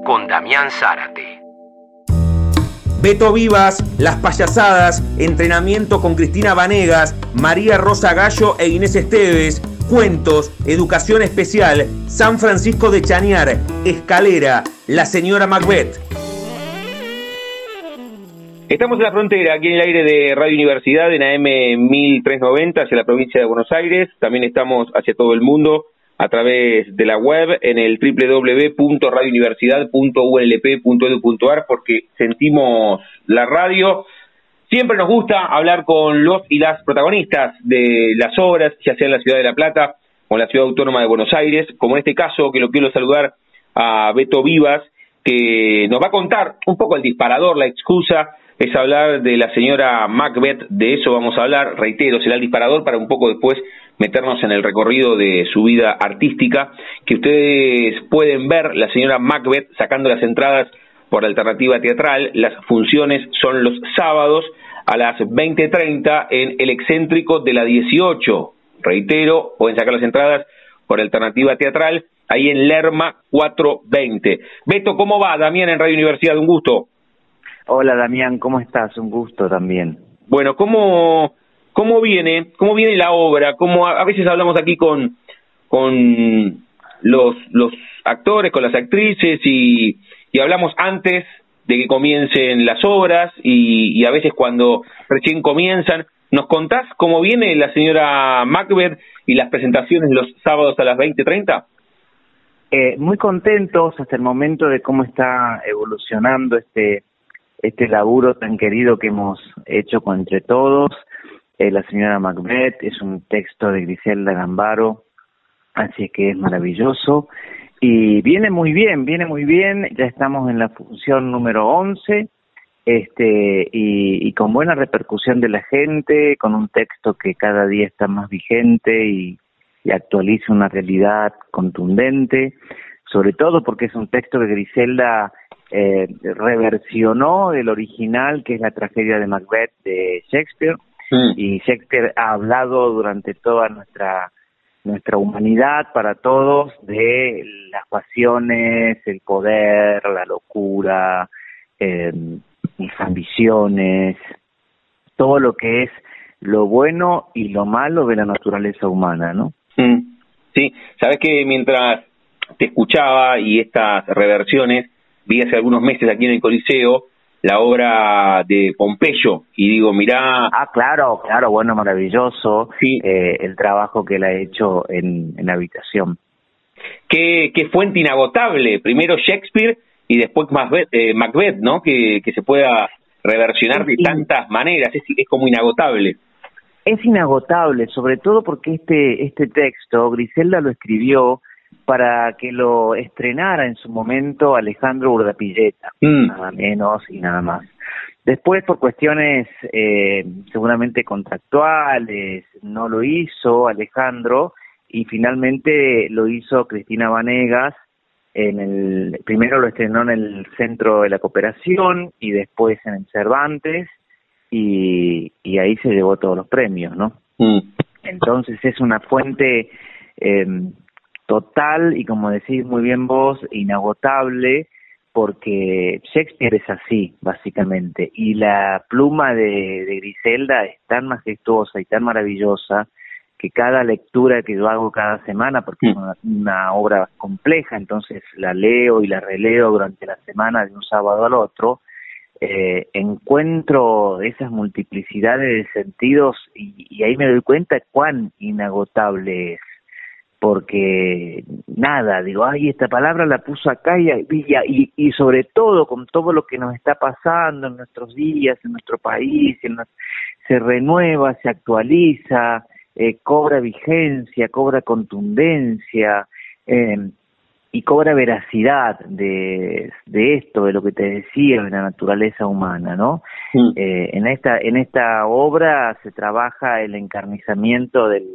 Con Damián Zárate. Beto Vivas, Las Payasadas, Entrenamiento con Cristina Vanegas, María Rosa Gallo e Inés Esteves, Cuentos, Educación Especial, San Francisco de Chañar, Escalera, La Señora Macbeth. Estamos en la frontera, aquí en el aire de Radio Universidad, en AM 1390, hacia la provincia de Buenos Aires. También estamos hacia todo el mundo a través de la web en el www.radiouniversidad.ulp.edu.ar porque sentimos la radio. Siempre nos gusta hablar con los y las protagonistas de las obras, ya sea en la ciudad de La Plata o en la ciudad autónoma de Buenos Aires, como en este caso que lo quiero saludar a Beto Vivas, que nos va a contar un poco el disparador, la excusa, es hablar de la señora Macbeth, de eso vamos a hablar, reitero, será el disparador para un poco después meternos en el recorrido de su vida artística, que ustedes pueden ver la señora Macbeth sacando las entradas por alternativa teatral. Las funciones son los sábados a las 20.30 en el excéntrico de la 18. Reitero, pueden sacar las entradas por alternativa teatral, ahí en Lerma 420. Beto, ¿cómo va? Damián en Radio Universidad, un gusto. Hola Damián, ¿cómo estás? Un gusto también. Bueno, ¿cómo, cómo viene, cómo viene la obra, cómo a, veces hablamos aquí con, con los, los actores, con las actrices y, hablamos antes de que comiencen las obras y, y, a veces cuando recién comienzan. ¿Nos contás cómo viene la señora Macbeth y las presentaciones los sábados a las 20.30? Eh, muy contentos hasta el momento de cómo está evolucionando este, este laburo tan querido que hemos hecho entre todos. Eh, la señora Macbeth, es un texto de Griselda Gambaro, así que es maravilloso. Y viene muy bien, viene muy bien, ya estamos en la función número 11, este, y, con buena repercusión de la gente, con un texto que cada día está más vigente y, actualiza una realidad contundente, sobre todo porque es un texto que Griselda eh, reversionó del original, que es la tragedia de Macbeth de Shakespeare, Y Shakespeare ha hablado durante toda nuestra nuestra humanidad para todos de las pasiones, el poder, la locura, eh, las ambiciones, todo lo que es lo bueno y lo malo de la naturaleza humana, ¿no? Mm. Sí, sabes que mientras te escuchaba y estas reversiones, vi hace algunos meses aquí en el Coliseo la obra de Pompeyo y digo, mirá... Ah, claro, claro, bueno, maravilloso sí. Eh, el trabajo que él ha hecho en, en habitación. Qué, qué fuente inagotable, primero Shakespeare y después Macbeth, eh, Macbeth ¿no? Que, que se pueda reversionar de tantas maneras, es, es como inagotable. Es inagotable, sobre todo porque este, este texto, Griselda lo escribió para que lo estrenara en su momento Alejandro Urdapilleta, mm. nada menos y nada más. Después, por cuestiones eh, seguramente contractuales, no lo hizo Alejandro y finalmente lo hizo Cristina Vanegas. En el, primero lo estrenó en el Centro de la Cooperación y después en el Cervantes y, y ahí se llevó todos los premios, ¿no? Mm. Entonces es una fuente eh, total y como decís muy bien vos, inagotable, porque Shakespeare es así, básicamente, y la pluma de, Griselda es tan majestuosa y tan maravillosa que cada lectura que yo hago cada semana, porque es mm. una, obra compleja, entonces la leo y la releo durante la semana de un sábado al otro, eh, encuentro esas multiplicidades de sentidos y, y, ahí me doy cuenta cuán inagotable es porque nada, digo, ay, esta palabra la puso acá y, y, y, sobre todo con todo lo que nos está pasando en nuestros días, en nuestro país, se renueva, se actualiza, eh, cobra vigencia, cobra contundencia eh, y cobra veracidad de, de esto, de lo que te decía, de la naturaleza humana, ¿no? Eh, en, esta, en esta obra se trabaja el encarnizamiento del,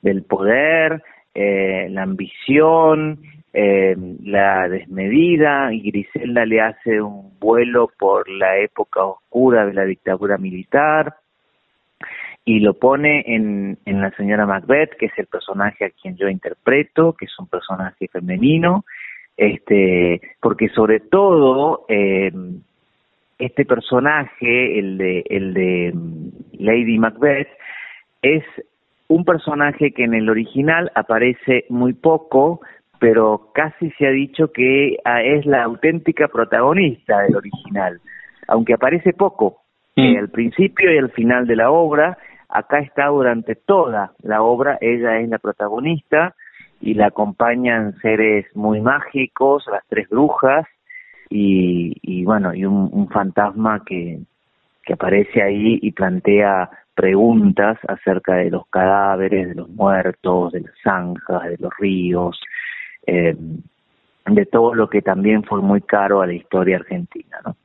del poder, eh, la ambición, eh, la desmedida, y Griselda le hace un vuelo por la época oscura de la dictadura militar y lo pone en, en la señora Macbeth, que es el personaje a quien yo interpreto, que es un personaje femenino, este, porque sobre todo eh, este personaje, el de, el de mm, Lady Macbeth, es un personaje que en el original aparece muy poco, pero casi se ha dicho que ah, es la auténtica protagonista del original, aunque aparece poco, mm. eh, al principio y al final de la obra, acá está durante toda la obra, ella es la protagonista y la acompañan seres muy mágicos, las tres brujas, y, bueno, y un, fantasma que, que aparece ahí y plantea preguntas acerca de los cadáveres, de los muertos, de las zanjas, de los ríos, eh, de todo lo que también fue muy caro a la historia argentina. ¿no?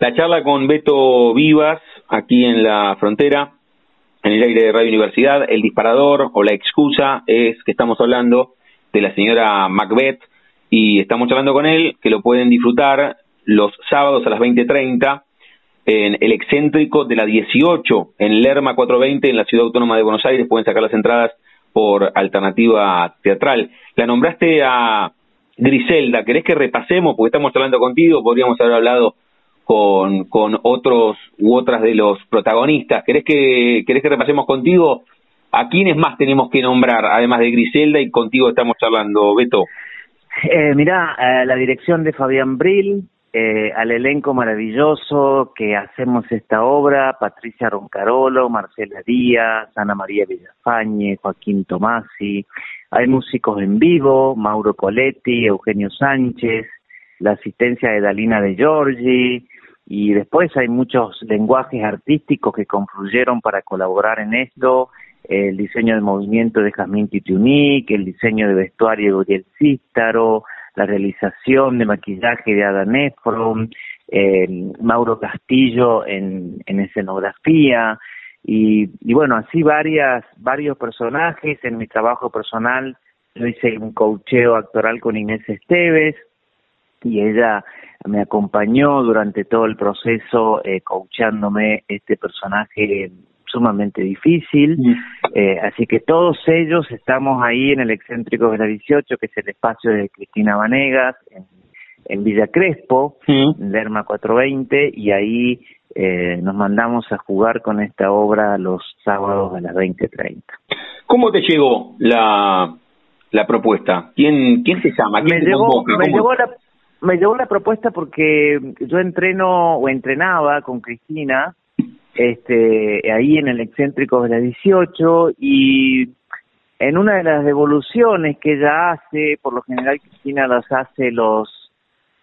La charla con Beto Vivas, aquí en la frontera, en el aire de Radio Universidad, el disparador o la excusa es que estamos hablando de la señora Macbeth y estamos hablando con él, que lo pueden disfrutar los sábados a las 20.30 en el excéntrico de la 18 en Lerma 420 en la Ciudad Autónoma de Buenos Aires. Pueden sacar las entradas por alternativa teatral. La nombraste a Griselda. ¿Querés que repasemos? Porque estamos hablando contigo, podríamos haber hablado con, con otros u otras de los protagonistas. ¿Querés que, ¿Querés que repasemos contigo? ¿A quiénes más tenemos que nombrar, además de Griselda? Y contigo estamos charlando, Beto. Eh, mirá, eh, la dirección de Fabián Brill, eh, al elenco maravilloso que hacemos esta obra, Patricia Roncarolo, Marcela Díaz, Ana María Villafañe, Joaquín Tomasi, hay músicos en vivo, Mauro Coletti, Eugenio Sánchez, la asistencia de Dalina de Giorgi, y después hay muchos lenguajes artísticos que confluyeron para colaborar en esto, el diseño de movimiento de Jazmín Titiunic, el diseño de vestuario de Uriel Cístaro, la realización de maquillaje de Adam Efron, eh, Mauro Castillo en, escenografía y, bueno, así varias, varios personajes. En mi trabajo personal yo hice un coacheo actoral con Inés Esteves y ella me acompañó durante todo el proceso eh, coachándome este personaje sumamente difícil, mm. eh, así que todos ellos estamos ahí en el excéntrico de la 18, que es el espacio de Cristina Vanegas, en, Villa Crespo, en Lerma 420, y ahí eh, nos mandamos a jugar con esta obra los sábados a las 20.30. ¿Cómo te llegó la, la propuesta? ¿Quién, quién se llama? me, llegó, me, llegó la, me llegó la propuesta porque yo entreno o entrenaba con Cristina este, ahí en el excéntrico de la 18 y en una de las devoluciones que ella hace, por lo general Cristina las hace los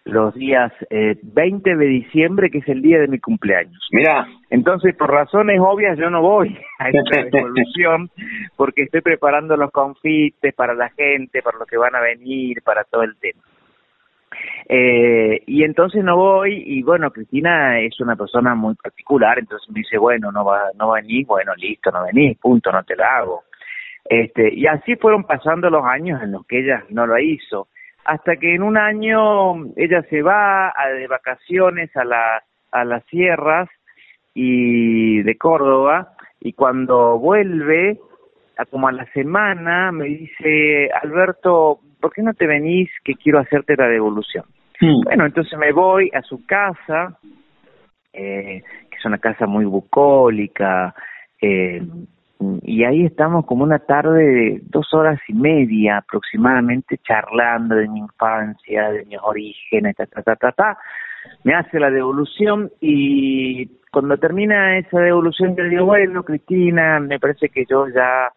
los días eh, 20 de diciembre, que es el día de mi cumpleaños. Mira. Entonces, por razones obvias, yo no voy a esta devolución porque estoy preparando los confites para la gente, para los que van a venir, para todo el tema. Eh, y entonces no voy y bueno, Cristina es una persona muy particular, entonces me dice, bueno, no va, no venís, bueno, listo, no venís, punto, no te la hago. Este, y así fueron pasando los años en los que ella no lo hizo, hasta que en un año ella se va a, de vacaciones a, la, a las sierras y de Córdoba y cuando vuelve como a la semana, me dice, Alberto, ¿por qué no te venís que quiero hacerte la devolución? Bueno, entonces me voy a su casa, eh, que es una casa muy bucólica, eh, y ahí estamos como una tarde de dos horas y media aproximadamente charlando de mi infancia, de mis orígenes, ta, ta, ta, ta, ta. Me hace la devolución y cuando termina esa devolución yo digo, bueno, Cristina, me parece que yo ya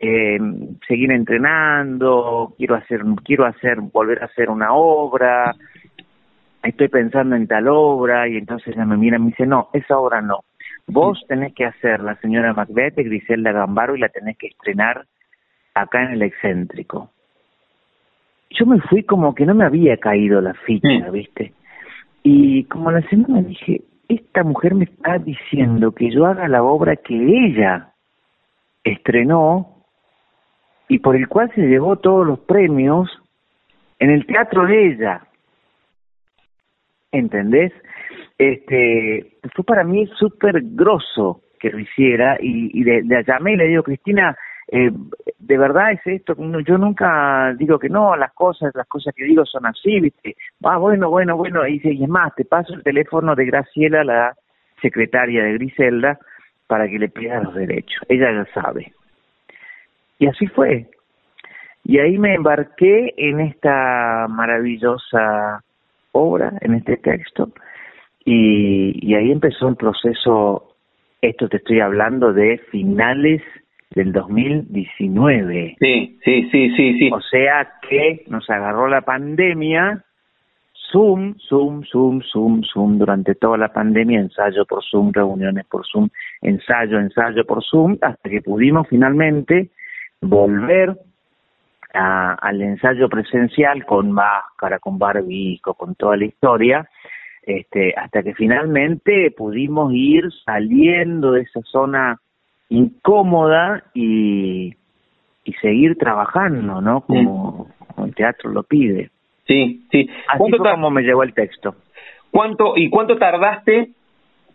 eh, seguir entrenando, quiero hacer, quiero hacer, volver a hacer una obra, estoy pensando en tal obra, y entonces ella me mira y me dice, no, esa obra no. Vos tenés que hacer la señora Macbeth de Griselda Gambaro y la tenés que estrenar acá en el excéntrico. Yo me fui como que no me había caído la ficha, ¿viste? Y como la semana dije, esta mujer me está diciendo que yo haga la obra que ella estrenó y por el cual se llevó todos los premios en el teatro de ella. ¿Entendés? Este, fue para mí súper grosso que lo hiciera y, y de, llamé y le digo, Cristina, eh, de verdad es esto, yo nunca digo que no, las cosas, las cosas que digo son así, ¿viste? Ah, bueno, bueno, bueno, y dice, y es más, te paso el teléfono de Graciela, la secretaria de Griselda, para que le pida los derechos, ella ya sabe. Y así fue. Y ahí me embarqué en esta maravillosa obra, en este texto, y, y ahí empezó el proceso, esto te estoy hablando de finales del 2019. Sí, sí, sí, sí, sí. O sea que nos agarró la pandemia, Zoom, Zoom, Zoom, Zoom, Zoom, durante toda la pandemia, ensayo por Zoom, reuniones por Zoom, ensayo, ensayo por Zoom, hasta que pudimos finalmente volver a, al ensayo presencial con máscara, con barbico, con toda la historia, este, hasta que finalmente pudimos ir saliendo de esa zona incómoda y, y seguir trabajando, ¿no? Como, el teatro lo pide. Sí, sí. Así fue como me llegó el texto. ¿Cuánto y cuánto tardaste?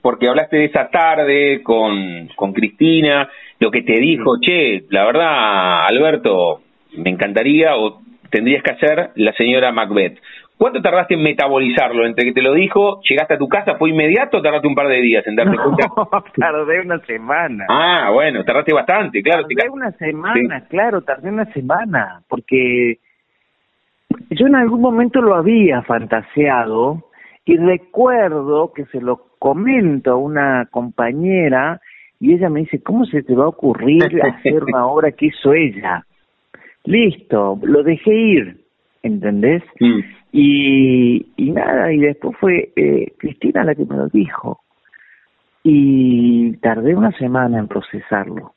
Porque hablaste de esa tarde con, con Cristina, lo que te dijo, che, la verdad, Alberto, me encantaría o tendrías que hacer la señora Macbeth. ¿Cuánto tardaste en metabolizarlo? Entre que te lo dijo, llegaste a tu casa, ¿fue inmediato o tardaste un par de días en darte cuenta? tardé una semana. Ah, bueno, tardaste bastante, claro. Tardé una semana, claro, tardé una semana, porque yo en algún momento lo había fantaseado y recuerdo que se lo comento a una compañera y ella me dice, ¿cómo se te va a ocurrir hacer una obra que hizo ella? Listo, lo dejé ir, ¿entendés? Mm. Y, y nada, y después fue eh, Cristina la que me lo dijo. Y tardé una semana en procesarlo.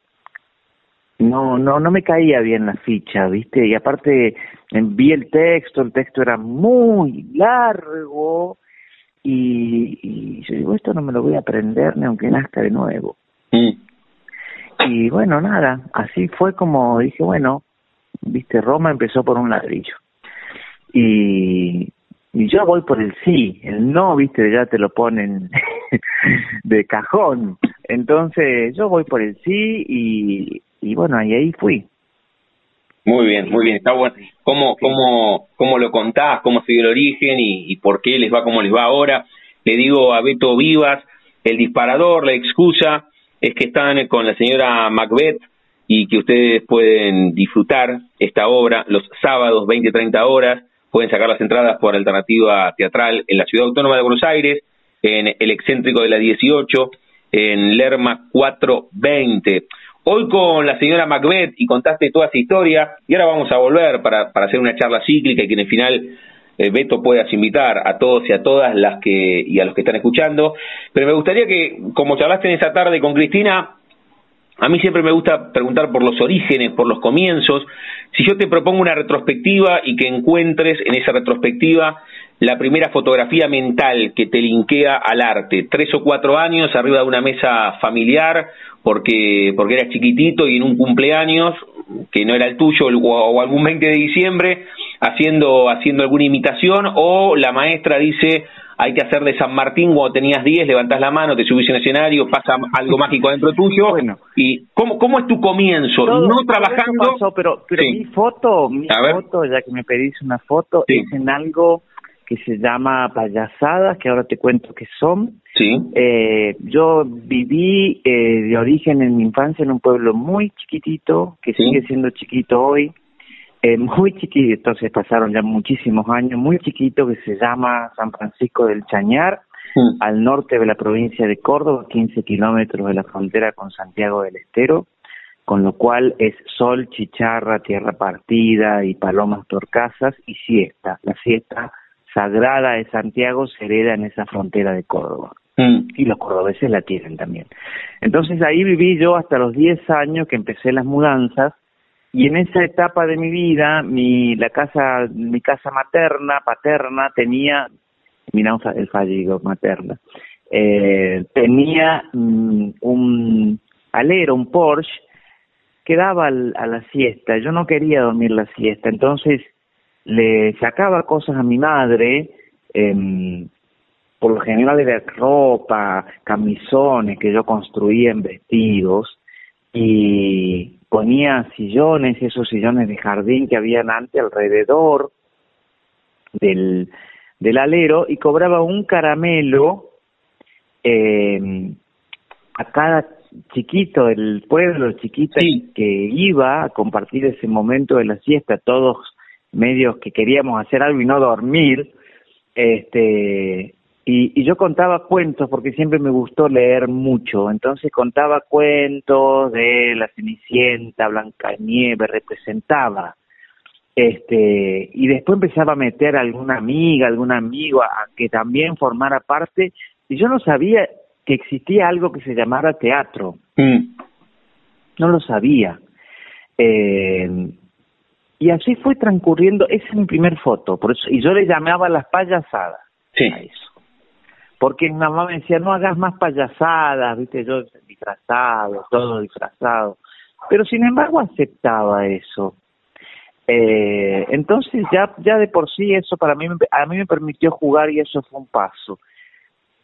No, no, no me caía bien la ficha, ¿viste? Y aparte vi el texto, el texto era muy largo y, y yo digo, esto no me lo voy a aprender ni aunque nazca de nuevo. Mm. Y bueno, nada, así fue como dije, bueno, viste, Roma empezó por un ladrillo y, y yo voy por el sí, el no, viste, ya te lo ponen de cajón. Entonces yo voy por el sí y, y bueno, y ahí fui. Muy bien, muy bien, está bueno. ¿Cómo, cómo, cómo lo contás? ¿Cómo se dio el origen y, y por qué les va como les va ahora? Le digo a Beto Vivas, el disparador, la excusa es que están con la señora Macbeth y que ustedes pueden disfrutar esta obra los sábados 20-30 horas Pueden sacar las entradas por alternativa teatral en la Ciudad Autónoma de Buenos Aires, en el excéntrico de la 18, en Lerma 420. Hoy con la señora Macbeth y contaste toda esa historia y ahora vamos a volver para, para hacer una charla cíclica y que en el final eh, Beto puedas invitar a todos y a todas las que y a los que están escuchando. Pero me gustaría que, como charlaste en esa tarde con Cristina, a mí siempre me gusta preguntar por los orígenes, por los comienzos. Si yo te propongo una retrospectiva y que encuentres en esa retrospectiva la primera fotografía mental que te linkea al arte, tres o cuatro años arriba de una mesa familiar porque, porque eras chiquitito y en un cumpleaños que no era el tuyo o algún 20 de diciembre haciendo, haciendo alguna imitación o la maestra dice hay que hacer de San Martín cuando tenías 10, levantás la mano, te subís en escenario, pasa algo mágico dentro tuyo. Bueno, ¿Y cómo, cómo es tu comienzo? no trabajando. pero pero mi foto, mi foto, ya que me pedís una foto, es en algo que se llama payasadas, que ahora te cuento que son. Sí. Eh, yo viví eh, de origen en mi infancia en un pueblo muy chiquitito, que sigue siendo chiquito hoy, eh, muy chiquito, entonces pasaron ya muchísimos años, muy chiquito, que se llama San Francisco del Chañar, mm. al norte de la provincia de Córdoba, 15 kilómetros de la frontera con Santiago del Estero, con lo cual es sol, chicharra, tierra partida y palomas torcasas y siesta. La siesta sagrada de Santiago se hereda en esa frontera de Córdoba. Mm. Y los cordobeses la tienen también. Entonces ahí viví yo hasta los 10 años que empecé las mudanzas y en esa etapa de mi vida, mi la casa mi casa materna, paterna tenía mira el fallido materna. Eh, tenía mm, un alero, un Porsche que daba a la siesta. Yo no quería dormir la siesta, entonces le sacaba cosas a mi madre, eh, por lo general de ropa, camisones que yo construía en vestidos y ponía sillones, esos sillones de jardín que habían antes alrededor del, del alero y cobraba un caramelo eh, a cada chiquito del pueblo, chiquito que iba a compartir ese momento de la siesta, todos medios que queríamos hacer algo y no dormir, este, y, y, yo contaba cuentos porque siempre me gustó leer mucho, entonces contaba cuentos de la Cenicienta, Nieve, representaba, este, y después empezaba a meter a alguna amiga, algún amigo a, que también formara parte, y yo no sabía que existía algo que se llamara teatro, mm. no lo sabía. Eh, y así fue transcurriendo, esa es mi primer foto, por eso, y yo le llamaba las payasadas sí. a eso. Porque mi mamá me decía, no hagas más payasadas, viste, yo disfrazado, todo disfrazado. Pero sin embargo aceptaba eso. Eh, entonces ya, ya de por sí eso para mí, a mí me permitió jugar y eso fue un paso.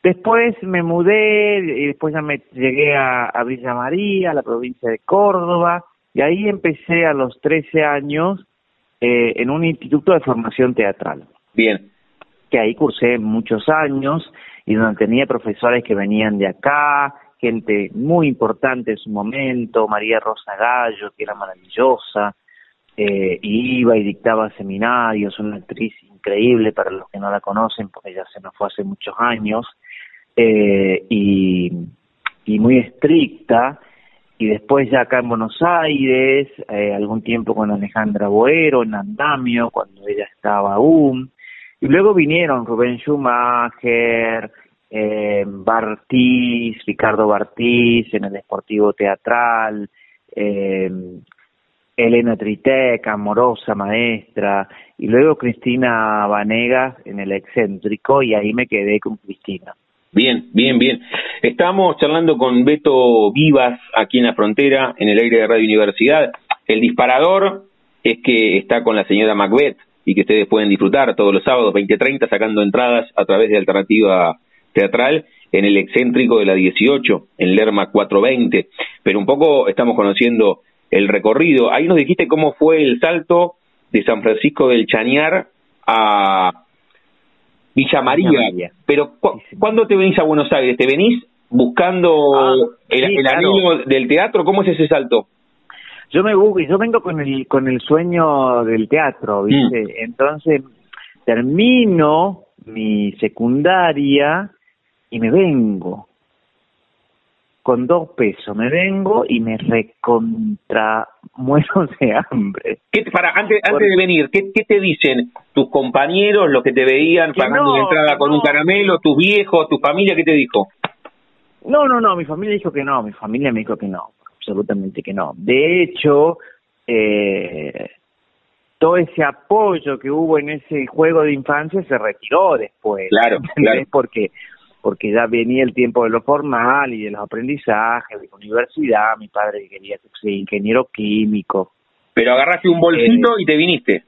Después me mudé y después ya me llegué a, a Villa María, a la provincia de Córdoba, y ahí empecé a los 13 años eh, en un instituto de formación teatral. Bien. Que ahí cursé muchos años y donde tenía profesores que venían de acá, gente muy importante en su momento, María Rosa Gallo, que era maravillosa, eh, iba y dictaba seminarios, una actriz increíble para los que no la conocen, porque ya se nos fue hace muchos años, eh, y, y muy estricta, y después ya acá en Buenos Aires, eh, algún tiempo con Alejandra Boero en Andamio, cuando ella estaba aún, y luego vinieron Rubén Schumacher, eh, Bartiz, Ricardo Bartiz en el Deportivo Teatral, eh, Elena Triteca, amorosa maestra, y luego Cristina Vanegas en el excéntrico, y ahí me quedé con Cristina. Bien, bien, bien. Estamos charlando con Beto Vivas aquí en la frontera, en el aire de Radio Universidad. El disparador es que está con la señora Macbeth y que ustedes pueden disfrutar todos los sábados 20.30 sacando entradas a través de Alternativa Teatral en el excéntrico de la 18, en Lerma 420. Pero un poco estamos conociendo el recorrido. Ahí nos dijiste cómo fue el salto de San Francisco del Chañar a Villa María. Pero ¿cuándo te venís a Buenos Aires? ¿Te venís buscando ah, el, anillo del teatro? ¿Cómo es ese salto? Yo me yo vengo con el con el sueño del teatro, ¿viste? Mm. Entonces termino mi secundaria y me vengo con dos pesos me vengo y me recontra muero de hambre. ¿Qué, para, antes, antes de venir, ¿qué, ¿qué, te dicen tus compañeros, los que te veían pagando la entrada con un caramelo, tus viejos, tu familia, qué te dijo? No, no, no, mi familia dijo que no, mi familia me dijo que no, absolutamente que no. De hecho, eh, todo ese apoyo que hubo en ese juego de infancia se retiró después. Claro, claro. Porque porque ya venía el tiempo de lo formal y de los aprendizajes, de la universidad, mi padre quería ser ingeniero químico. Pero agarraste un bolsito eh, y te viniste.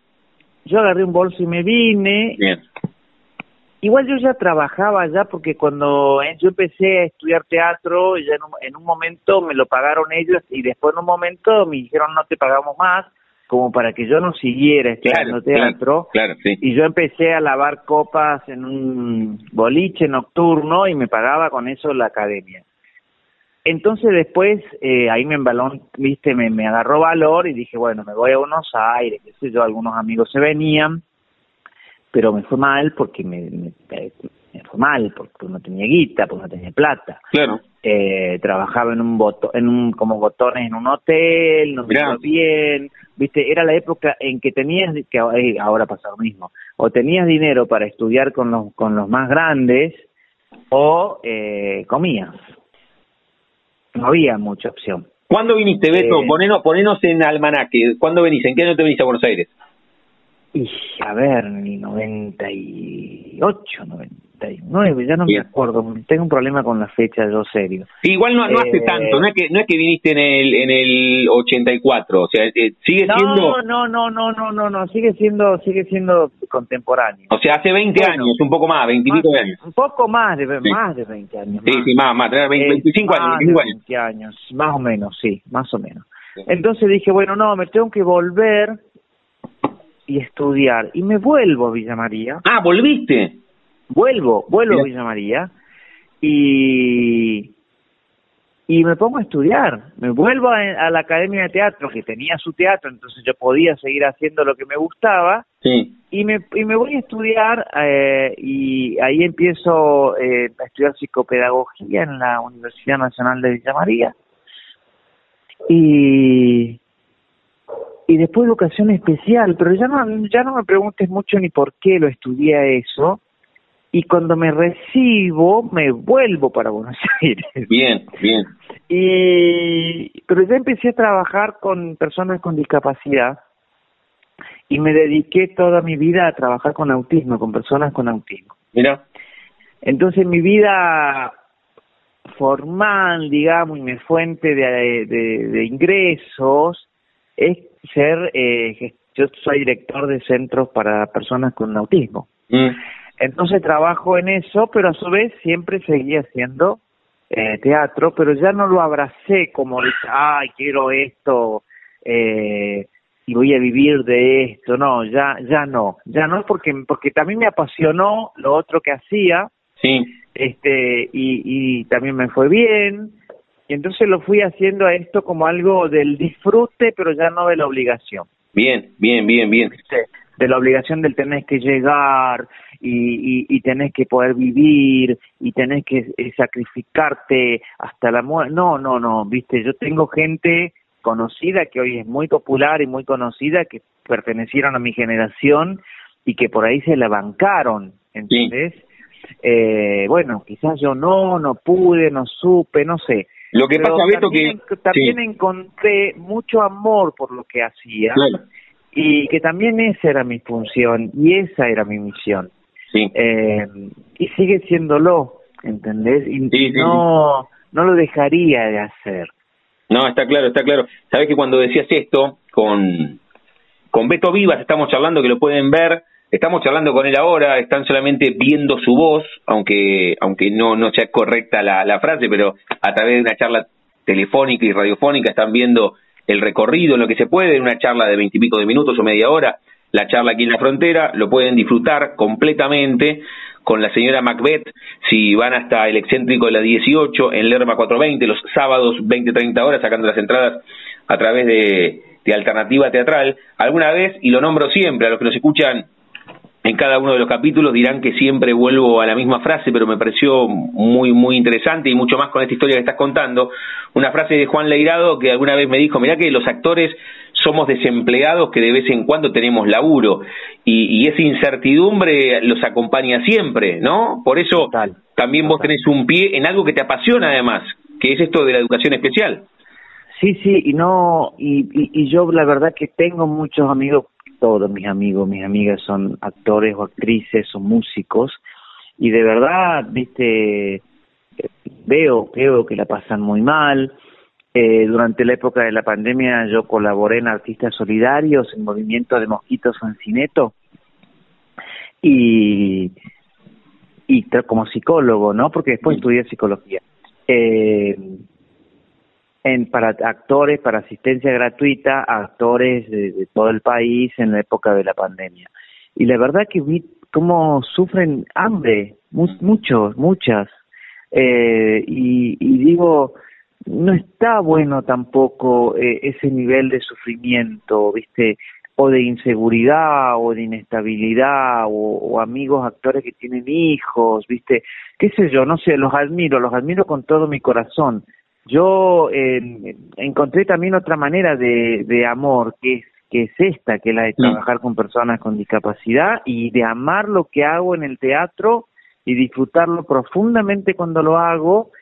Yo agarré un bolso y me vine. Bien. Igual yo ya trabajaba ya porque cuando yo empecé a estudiar teatro, ya en un, momento me lo pagaron ellos y después en un momento me dijeron no te pagamos más, como para que yo no siguiera estudiando teatro. Claro, sí. Y yo empecé a lavar copas en un boliche nocturno y me pagaba con eso la academia. Entonces después eh, ahí me embaló, viste, me, me agarró valor y dije, bueno, me voy a Buenos Aires, qué sé yo, algunos amigos se venían pero me fue mal porque me, me, fue mal, porque no tenía guita, porque no tenía plata. Claro. Eh, trabajaba en un boto, en un como botones en un hotel, no me iba bien, viste, era la época en que tenías que eh, ahora pasa lo mismo, o tenías dinero para estudiar con los con los más grandes o eh, comías. No había mucha opción. ¿Cuándo viniste, Beto? Eh, ponenos, ponenos en almanaque. ¿Cuándo venís? ¿En qué año te viniste a Buenos Aires? Y a ver, 98, 99, ya no me acuerdo, tengo un problema con la fecha, yo serio. igual no, no hace eh, tanto, no es que no es que viniste en el en el 84, o sea, eh, sigue siendo No, no, no, no, no, no, sigue siendo sigue siendo contemporáneo. O sea, hace 20 años, un poco más, 20 años. Un poco más de más de 20 años. Sí, sí, más, más, 25 años, 25 años. 20 años, más o menos, sí, más o menos. Entonces dije, bueno, no, me tengo que volver y estudiar. Y me vuelvo a Villa María. Ah, volviste. Vuelvo, vuelvo a Villa María y, y me pongo a estudiar. Me vuelvo a, la Academia de Teatro, que tenía su teatro, entonces yo podía seguir haciendo lo que me gustaba. Sí. Y me, y me voy a estudiar eh, y ahí empiezo eh, a estudiar psicopedagogía en la Universidad Nacional de Villa María. Y, y después educación especial, pero ya no, ya no me preguntes mucho ni por qué lo estudié eso, y cuando me recibo me vuelvo para Buenos Aires. Bien, bien. Y, pero ya empecé a trabajar con personas con discapacidad y me dediqué toda mi vida a trabajar con autismo, con personas con autismo. Mira. Entonces mi vida formal, digamos, y mi fuente de, de, de ingresos es ser, eh, yo soy director de centros para personas con autismo. Mm. Entonces trabajo en eso, pero a su vez siempre seguí haciendo eh, teatro, pero ya no lo abracé como, ay, quiero esto eh, y voy a vivir de esto. No, ya, ya no, ya no porque porque también me apasionó lo otro que hacía. Sí. Este y, y también me fue bien y entonces lo fui haciendo a esto como algo del disfrute, pero ya no de la obligación. Bien, bien, bien, bien. De la obligación del tenés que llegar y, y, tenés que poder vivir y tenés que eh, sacrificarte hasta la muerte. No, no, no, viste, yo tengo gente conocida que hoy es muy popular y muy conocida que pertenecieron a mi generación y que por ahí se la bancaron, ¿entendés? Eh, bueno, quizás yo no, no pude, no supe, no sé. Lo que pasa, Beto, también, que... También encontré mucho amor por lo que hacía y que también esa era mi función y esa era mi misión. Sí. Eh, y sigue siéndolo, ¿entendés? Y no, no lo dejaría de hacer. No, está claro, está claro. Sabes que cuando decías esto, con, con Beto Vivas estamos charlando, que lo pueden ver, Estamos charlando con él ahora, están solamente viendo su voz, aunque aunque no no sea correcta la, la frase, pero a través de una charla telefónica y radiofónica están viendo el recorrido, lo que se puede, en una charla de veintipico de minutos o media hora, la charla aquí en la frontera, lo pueden disfrutar completamente con la señora Macbeth, si van hasta el excéntrico de la 18 en Lerma 420, los sábados 20-30 horas, sacando las entradas a través de, de Alternativa Teatral, alguna vez, y lo nombro siempre, a los que nos escuchan en cada uno de los capítulos dirán que siempre vuelvo a la misma frase, pero me pareció muy, muy interesante y mucho más con esta historia que estás contando. Una frase de Juan Leirado que alguna vez me dijo, mirá que los actores somos desempleados que de vez en cuando tenemos laburo y, esa incertidumbre los acompaña siempre, ¿no? Por eso también vos tenés un pie en algo que te apasiona además, que es esto de la educación especial. Sí, sí, y no, y, y yo la verdad que tengo muchos amigos todos mis amigos, mis amigas son actores o actrices o músicos y de verdad, viste, veo, veo que la pasan muy mal. Eh, durante la época de la pandemia yo colaboré en Artistas Solidarios, en Movimiento de Mosquitos Cineto y, y como psicólogo, ¿no? Porque después estudié psicología. Eh, en, para actores, para asistencia gratuita a actores de, todo el país en la época de la pandemia. Y la verdad que vi cómo sufren hambre, muchos, muchas. Eh, y, digo, no está bueno tampoco eh, ese nivel de sufrimiento, ¿viste? O de inseguridad, o de inestabilidad, o, amigos actores que tienen hijos, ¿viste? ¿Qué sé yo? No sé, los admiro, los admiro con todo mi corazón. Yo eh, encontré también otra manera de, de amor, que es que es esta, que es la de trabajar con personas con discapacidad y de amar lo que hago en el teatro y disfrutarlo profundamente cuando lo hago,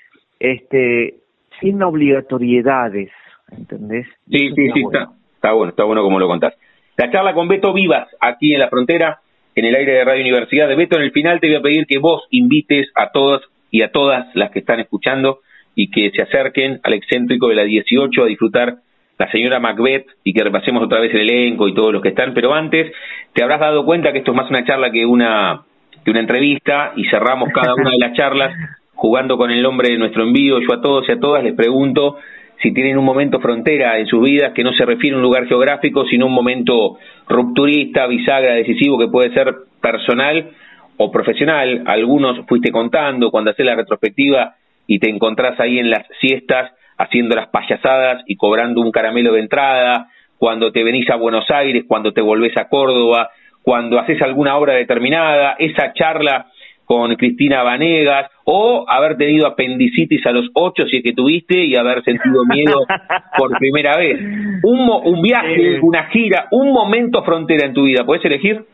este, sin obligatoriedades, ¿entendés? Sí, sí, sí, Está, está bueno, está bueno como lo contás. La charla con Beto Vivas, aquí en la frontera, en el aire de Radio Universidad de Beto, en el final te voy a pedir que vos invites a todos y a todas las que están escuchando y que se acerquen al excéntrico de la 18 a disfrutar la señora Macbeth y que repasemos otra vez el elenco y todos los que están, pero antes te habrás dado cuenta que esto es más una charla que una, que una entrevista y cerramos cada una de las charlas jugando con el nombre de nuestro envío. Yo a todos y a todas les pregunto si tienen un momento frontera en sus vidas que no se refiere a un lugar geográfico, sino un momento rupturista, bisagra, decisivo, que puede ser personal o profesional. Algunos fuiste contando cuando haces la retrospectiva y te encontrás ahí en las siestas haciendo las payasadas y cobrando un caramelo de entrada, cuando te venís a Buenos Aires, cuando te volvés a Córdoba, cuando haces alguna obra determinada, esa charla con Cristina Vanegas, o haber tenido apendicitis a los ocho, si es que tuviste, y haber sentido miedo por primera vez. Un, un viaje, una gira, un momento frontera en tu vida, ¿puedes elegir?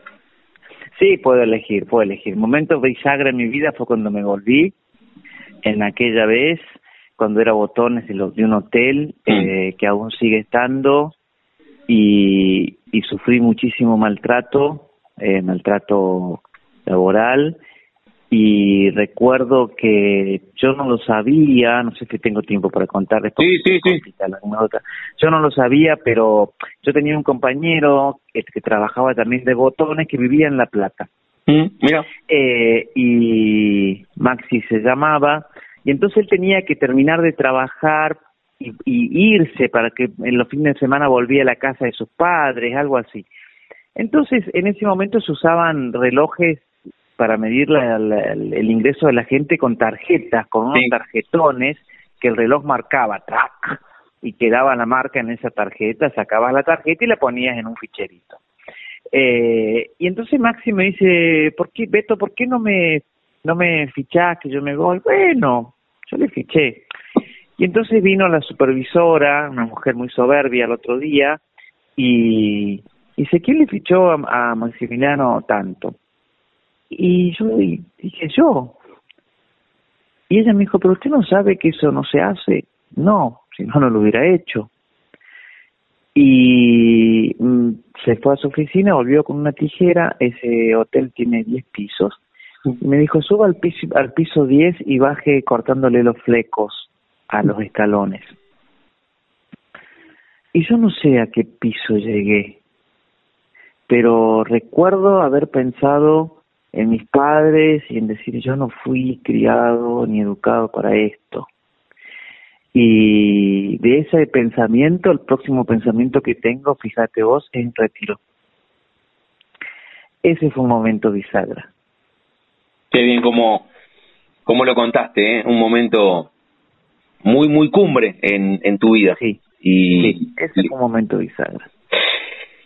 Sí, puedo elegir, puedo elegir. Momento bisagra en mi vida fue cuando me volví, en aquella vez, cuando era botones de, de un hotel mm. eh, que aún sigue estando y, y sufrí muchísimo maltrato, eh, maltrato laboral y recuerdo que yo no lo sabía, no sé si tengo tiempo para contar Sí, sí, sí. Yo no lo sabía, pero yo tenía un compañero que, que trabajaba también de botones que vivía en La Plata. Mm, mira. Eh, y Maxi se llamaba y entonces él tenía que terminar de trabajar y, irse para que en los fines de semana volvía a la casa de sus padres, algo así. Entonces, en ese momento se usaban relojes para medir el ingreso de la gente con tarjetas, con unos tarjetones que el reloj marcaba, ¡trac! y quedaba la marca en esa tarjeta, sacabas la tarjeta y la ponías en un ficherito. Eh, y entonces Maxi me dice, ¿por qué, Beto, por qué no me, no me fichás que yo me voy? Bueno, yo le fiché. Y entonces vino la supervisora, una mujer muy soberbia el otro día, y, dice, ¿quién le fichó a, Maximiliano tanto? Y yo dije, yo. Y ella me dijo, pero usted no sabe que eso no se hace. No, si no, no lo hubiera hecho. Y mm, se fue a su oficina, volvió con una tijera, ese hotel tiene 10 pisos, me dijo, suba al piso, al piso 10 y baje cortándole los flecos a los escalones. Y yo no sé a qué piso llegué, pero recuerdo haber pensado en mis padres y en decir, yo no fui criado ni educado para esto. Y de ese pensamiento, el próximo pensamiento que tengo, fíjate vos, es retiro. Ese fue un momento bisagra. Qué bien como, como lo contaste, ¿eh? un momento muy, muy cumbre en, en tu vida. Sí, y, ese es un momento bisagra.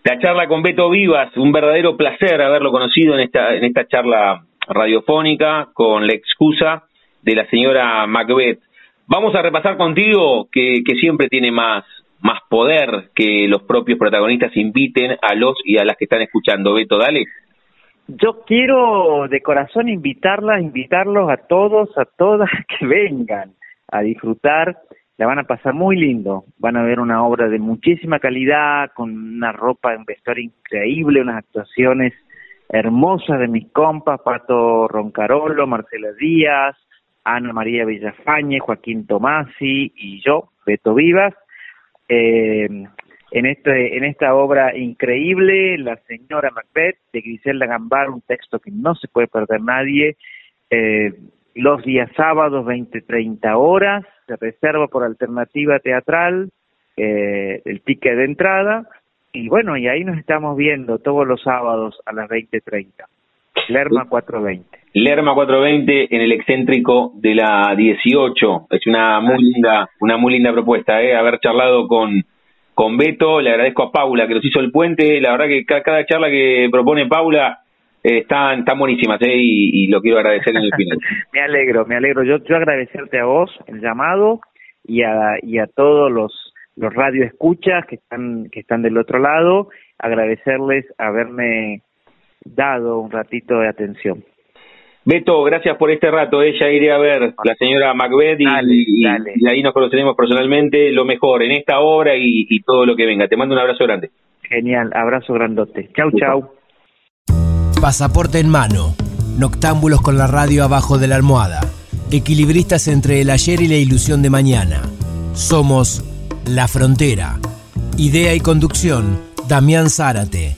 La charla con Beto Vivas, un verdadero placer haberlo conocido en esta, en esta charla radiofónica con la excusa de la señora Macbeth. Vamos a repasar contigo que, que siempre tiene más, más poder que los propios protagonistas inviten a los y a las que están escuchando. Beto, dale. Yo quiero de corazón invitarlas, invitarlos a todos, a todas que vengan a disfrutar. La van a pasar muy lindo. Van a ver una obra de muchísima calidad, con una ropa, un vestuario increíble, unas actuaciones hermosas de mis compas, Pato Roncarolo, Marcela Díaz, Ana María Villafañe, Joaquín Tomasi y yo, Beto Vivas. Eh, en, este, en esta obra increíble, La señora Macbeth, de Griselda Gambar, un texto que no se puede perder nadie, Eh, los días sábados 20-30 horas, se reserva por alternativa teatral, eh, el ticket de entrada, y bueno, y ahí nos estamos viendo todos los sábados a las 20.30. Lerma 420. Lerma 420 en el excéntrico de la 18. Es una muy linda, una muy linda propuesta, ¿eh? Haber charlado con, con Beto. Le agradezco a Paula que nos hizo el puente. La verdad que cada, charla que propone Paula eh, están, están buenísimas, ¿eh? Y, lo quiero agradecer en el final. me alegro, me alegro. Yo, yo agradecerte a vos el llamado y a, y a todos los los radioescuchas que están que están del otro lado, agradecerles haberme dado un ratito de atención. Beto, gracias por este rato. Ella eh. iré a ver la señora Macbeth y, ahí nos conoceremos personalmente. Lo mejor en esta obra y, todo lo que venga. Te mando un abrazo grande. Genial, abrazo grandote. Chau, chau. Pasaporte en mano. Noctámbulos con la radio abajo de la almohada. Equilibristas entre el ayer y la ilusión de mañana. Somos La Frontera. Idea y conducción, Damián Zárate.